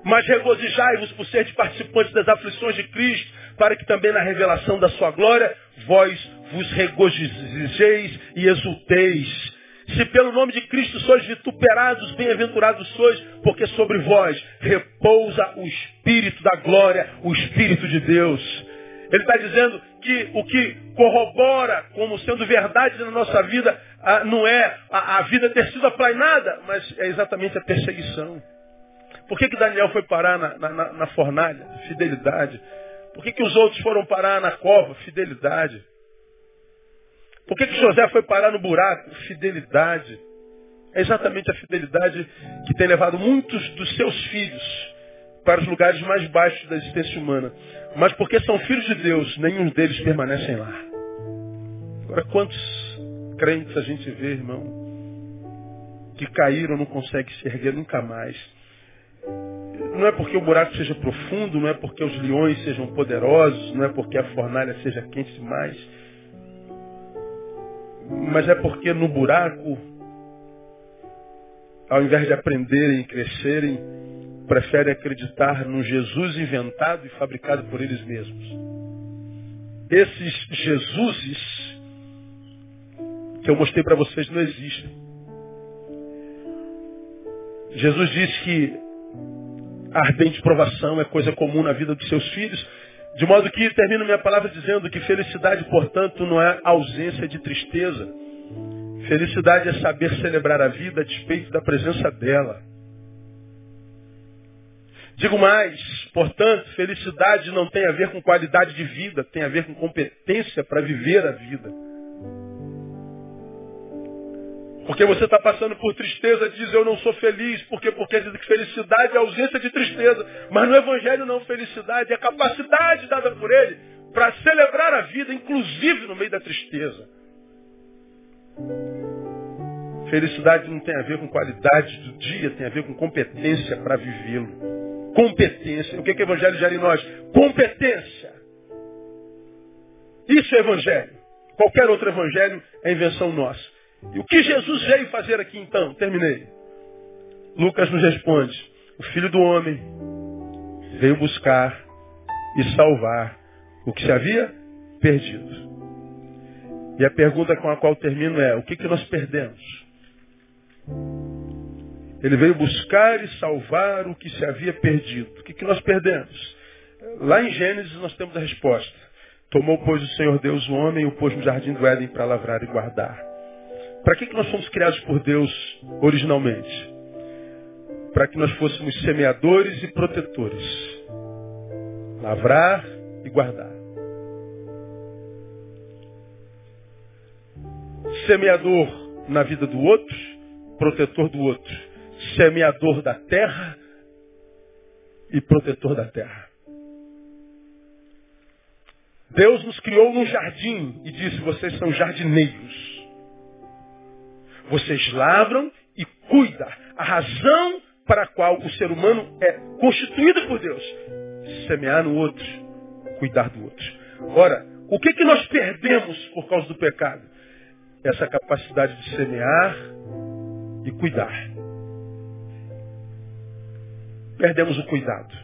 Mas regozijai-vos por seres participantes das aflições de Cristo, para que também na revelação da sua glória vós vos regozijeis e exulteis. Se pelo nome de Cristo sois vituperados, bem-aventurados sois, porque sobre vós repousa o Espírito da glória, o Espírito de Deus. Ele está dizendo que o que corrobora como sendo verdade na nossa vida ah, não é a, vida ter sido aplainada, mas é exatamente a perseguição. Por que, que Daniel foi parar na, na, na fornalha? Fidelidade. Por que, que os outros foram parar na cova? Fidelidade. Por que, que José foi parar no buraco? Fidelidade. É exatamente a fidelidade que tem levado muitos dos seus filhos para os lugares mais baixos da existência humana. Mas porque são filhos de Deus, nenhum deles permanecem lá. Agora, quantos crentes a gente vê, irmão, que caíram, não conseguem se erguer nunca mais. Não é porque o buraco seja profundo, não é porque os leões sejam poderosos, não é porque a fornalha seja quente demais mas é porque no buraco, ao invés de aprenderem e crescerem, preferem acreditar no Jesus inventado e fabricado por eles mesmos. Esses Jesuses que eu mostrei para vocês não existem. Jesus disse que ardente provação é coisa comum na vida dos seus filhos, de modo que termino minha palavra dizendo que felicidade, portanto, não é ausência de tristeza. Felicidade é saber celebrar a vida a despeito da presença dela. Digo mais, portanto, felicidade não tem a ver com qualidade de vida, tem a ver com competência para viver a vida. Porque você está passando por tristeza, diz eu não sou feliz. Por quê? Porque diz que felicidade é ausência de tristeza. Mas no Evangelho não felicidade, é a capacidade dada por ele para celebrar a vida, inclusive no meio da tristeza. Felicidade não tem a ver com qualidade do dia, tem a ver com competência para vivê-lo. Competência. O que, que o Evangelho gera em nós? Competência. Isso é Evangelho. Qualquer outro Evangelho é invenção nossa. E o que Jesus veio fazer aqui então? Terminei. Lucas nos responde: O Filho do Homem veio buscar e salvar o que se havia perdido. E a pergunta com a qual termino é: o que, que nós perdemos? Ele veio buscar e salvar o que se havia perdido. O que, que nós perdemos? Lá em Gênesis nós temos a resposta. Tomou, pois, o Senhor Deus o homem e o pôs no jardim do Éden para lavrar e guardar. Para que, que nós fomos criados por Deus originalmente? Para que nós fôssemos semeadores e protetores. Lavrar e guardar. Semeador na vida do outro, protetor do outro. Semeador da terra e protetor da terra. Deus nos criou num jardim e disse: vocês são jardineiros. Vocês lavram e cuidam. A razão para a qual o ser humano é constituído por Deus. Semear no outro, cuidar do outro. Ora, o que, que nós perdemos por causa do pecado? Essa capacidade de semear e cuidar. Perdemos o cuidado.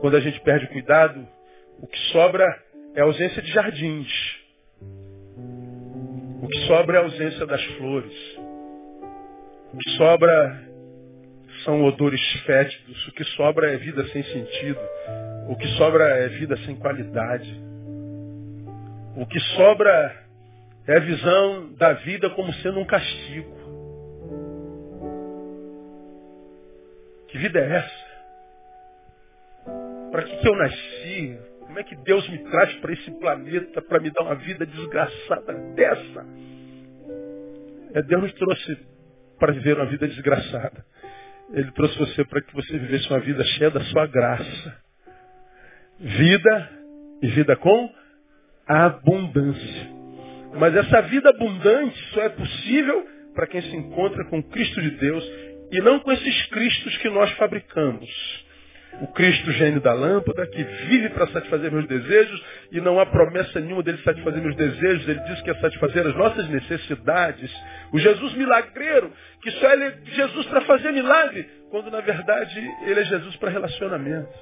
Quando a gente perde o cuidado, o que sobra é a ausência de jardins. Que sobra é a ausência das flores. O que sobra são odores fétidos. O que sobra é vida sem sentido. O que sobra é vida sem qualidade. O que sobra é a visão da vida como sendo um castigo. Que vida é essa? Para que, que eu nasci? Como é que Deus me traz para esse planeta para me dar uma vida desgraçada dessa? É, Deus nos trouxe para viver uma vida desgraçada. Ele trouxe você para que você vivesse uma vida cheia da sua graça. Vida e vida com abundância. Mas essa vida abundante só é possível para quem se encontra com Cristo de Deus e não com esses Cristos que nós fabricamos o Cristo gênio da lâmpada, que vive para satisfazer meus desejos e não há promessa nenhuma dele satisfazer meus desejos. Ele diz que é satisfazer as nossas necessidades. O Jesus milagreiro, que só ele é Jesus para fazer milagre, quando na verdade ele é Jesus para relacionamento.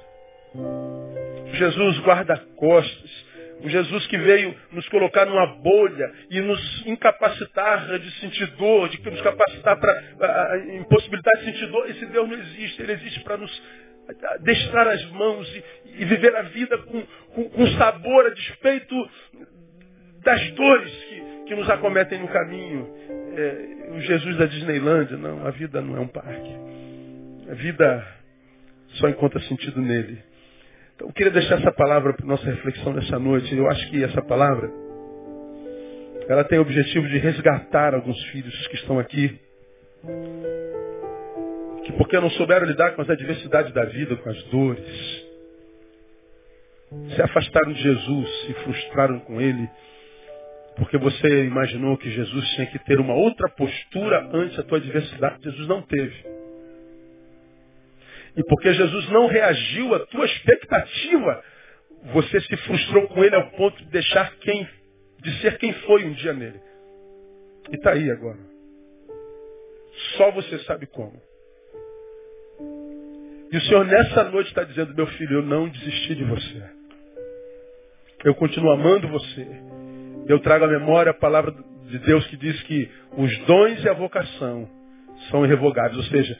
Jesus guarda-costas. O Jesus que veio nos colocar numa bolha e nos incapacitar de sentir dor, de nos capacitar para impossibilitar de sentir dor. Esse Deus não existe. Ele existe para nos destrar as mãos e, e viver a vida com, com, com, sabor a despeito das dores que, que nos acometem no caminho. É, o Jesus da Disneylândia, não, a vida não é um parque. A vida só encontra sentido nele. Então eu queria deixar essa palavra para nossa reflexão nessa noite. Eu acho que essa palavra ela tem o objetivo de resgatar alguns filhos que estão aqui que porque não souberam lidar com as adversidades da vida, com as dores, se afastaram de Jesus, se frustraram com Ele, porque você imaginou que Jesus tinha que ter uma outra postura ante a tua adversidade. Jesus não teve. E porque Jesus não reagiu à tua expectativa, você se frustrou com Ele ao ponto de deixar quem, de ser quem foi um dia nele. E está aí agora. Só você sabe como. E o Senhor nessa noite está dizendo, meu filho, eu não desisti de você. Eu continuo amando você. Eu trago à memória a palavra de Deus que diz que os dons e a vocação são irrevogáveis. Ou seja,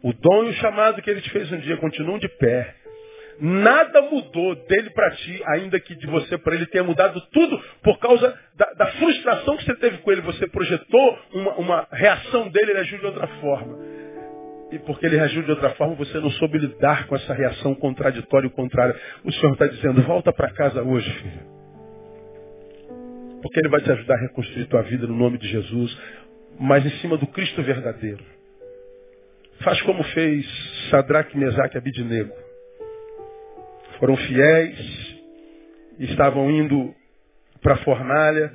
o dom e o chamado que ele te fez um dia continuam de pé. Nada mudou dele para ti, ainda que de você para ele tenha mudado tudo por causa da, da, frustração que você teve com ele. Você projetou uma, uma reação dele, ele agiu de outra forma e porque ele reagiu de outra forma, você não soube lidar com essa reação contraditória e contrária. O Senhor está dizendo, volta para casa hoje, filho. Porque ele vai te ajudar a reconstruir tua vida no nome de Jesus, mas em cima do Cristo verdadeiro. Faz como fez Sadraque, Mesaque e Abidinego. Foram fiéis, estavam indo para a fornalha,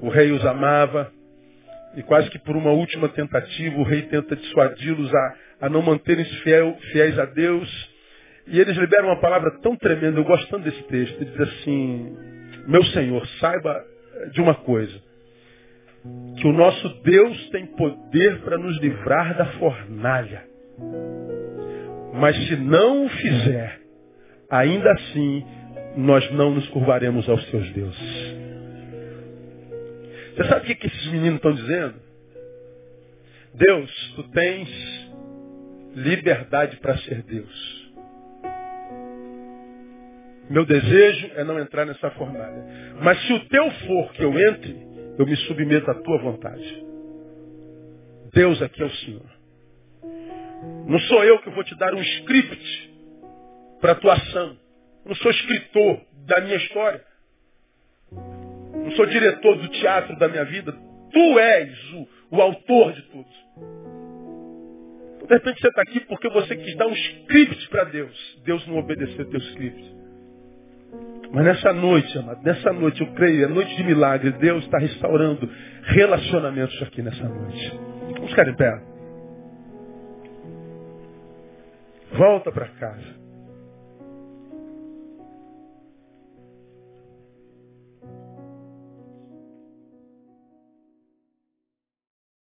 o rei os amava, E quase que por uma última tentativa, o rei tenta dissuadi-los a, a não manterem-se fiel, fiéis a Deus. E eles liberam uma palavra tão tremenda, eu gosto tanto desse texto. Ele diz assim, meu Senhor, saiba de uma coisa. Que o nosso Deus tem poder para nos livrar da fornalha. Mas se não o fizer, ainda assim nós não nos curvaremos aos teus deuses. Você sabe o que, esses meninos estão dizendo? Deus, tu tens liberdade para ser Deus. Meu desejo é não entrar nessa fornalha. Mas se o teu for que eu entre, eu me submeto à tua vontade. Deus aqui é o Senhor. Não sou eu que vou te dar um script para tua ação. Não sou escritor da minha história. Não sou diretor do teatro da minha vida. Tu és o, o autor de tudo. De repente você está aqui porque você quis dar um script para Deus. Deus não obedeceu teu script. Mas nessa noite, amado, nessa noite, eu creio, é noite de milagre. Deus está restaurando relacionamentos aqui nessa noite. Vamos ficar em pé. Volta para casa.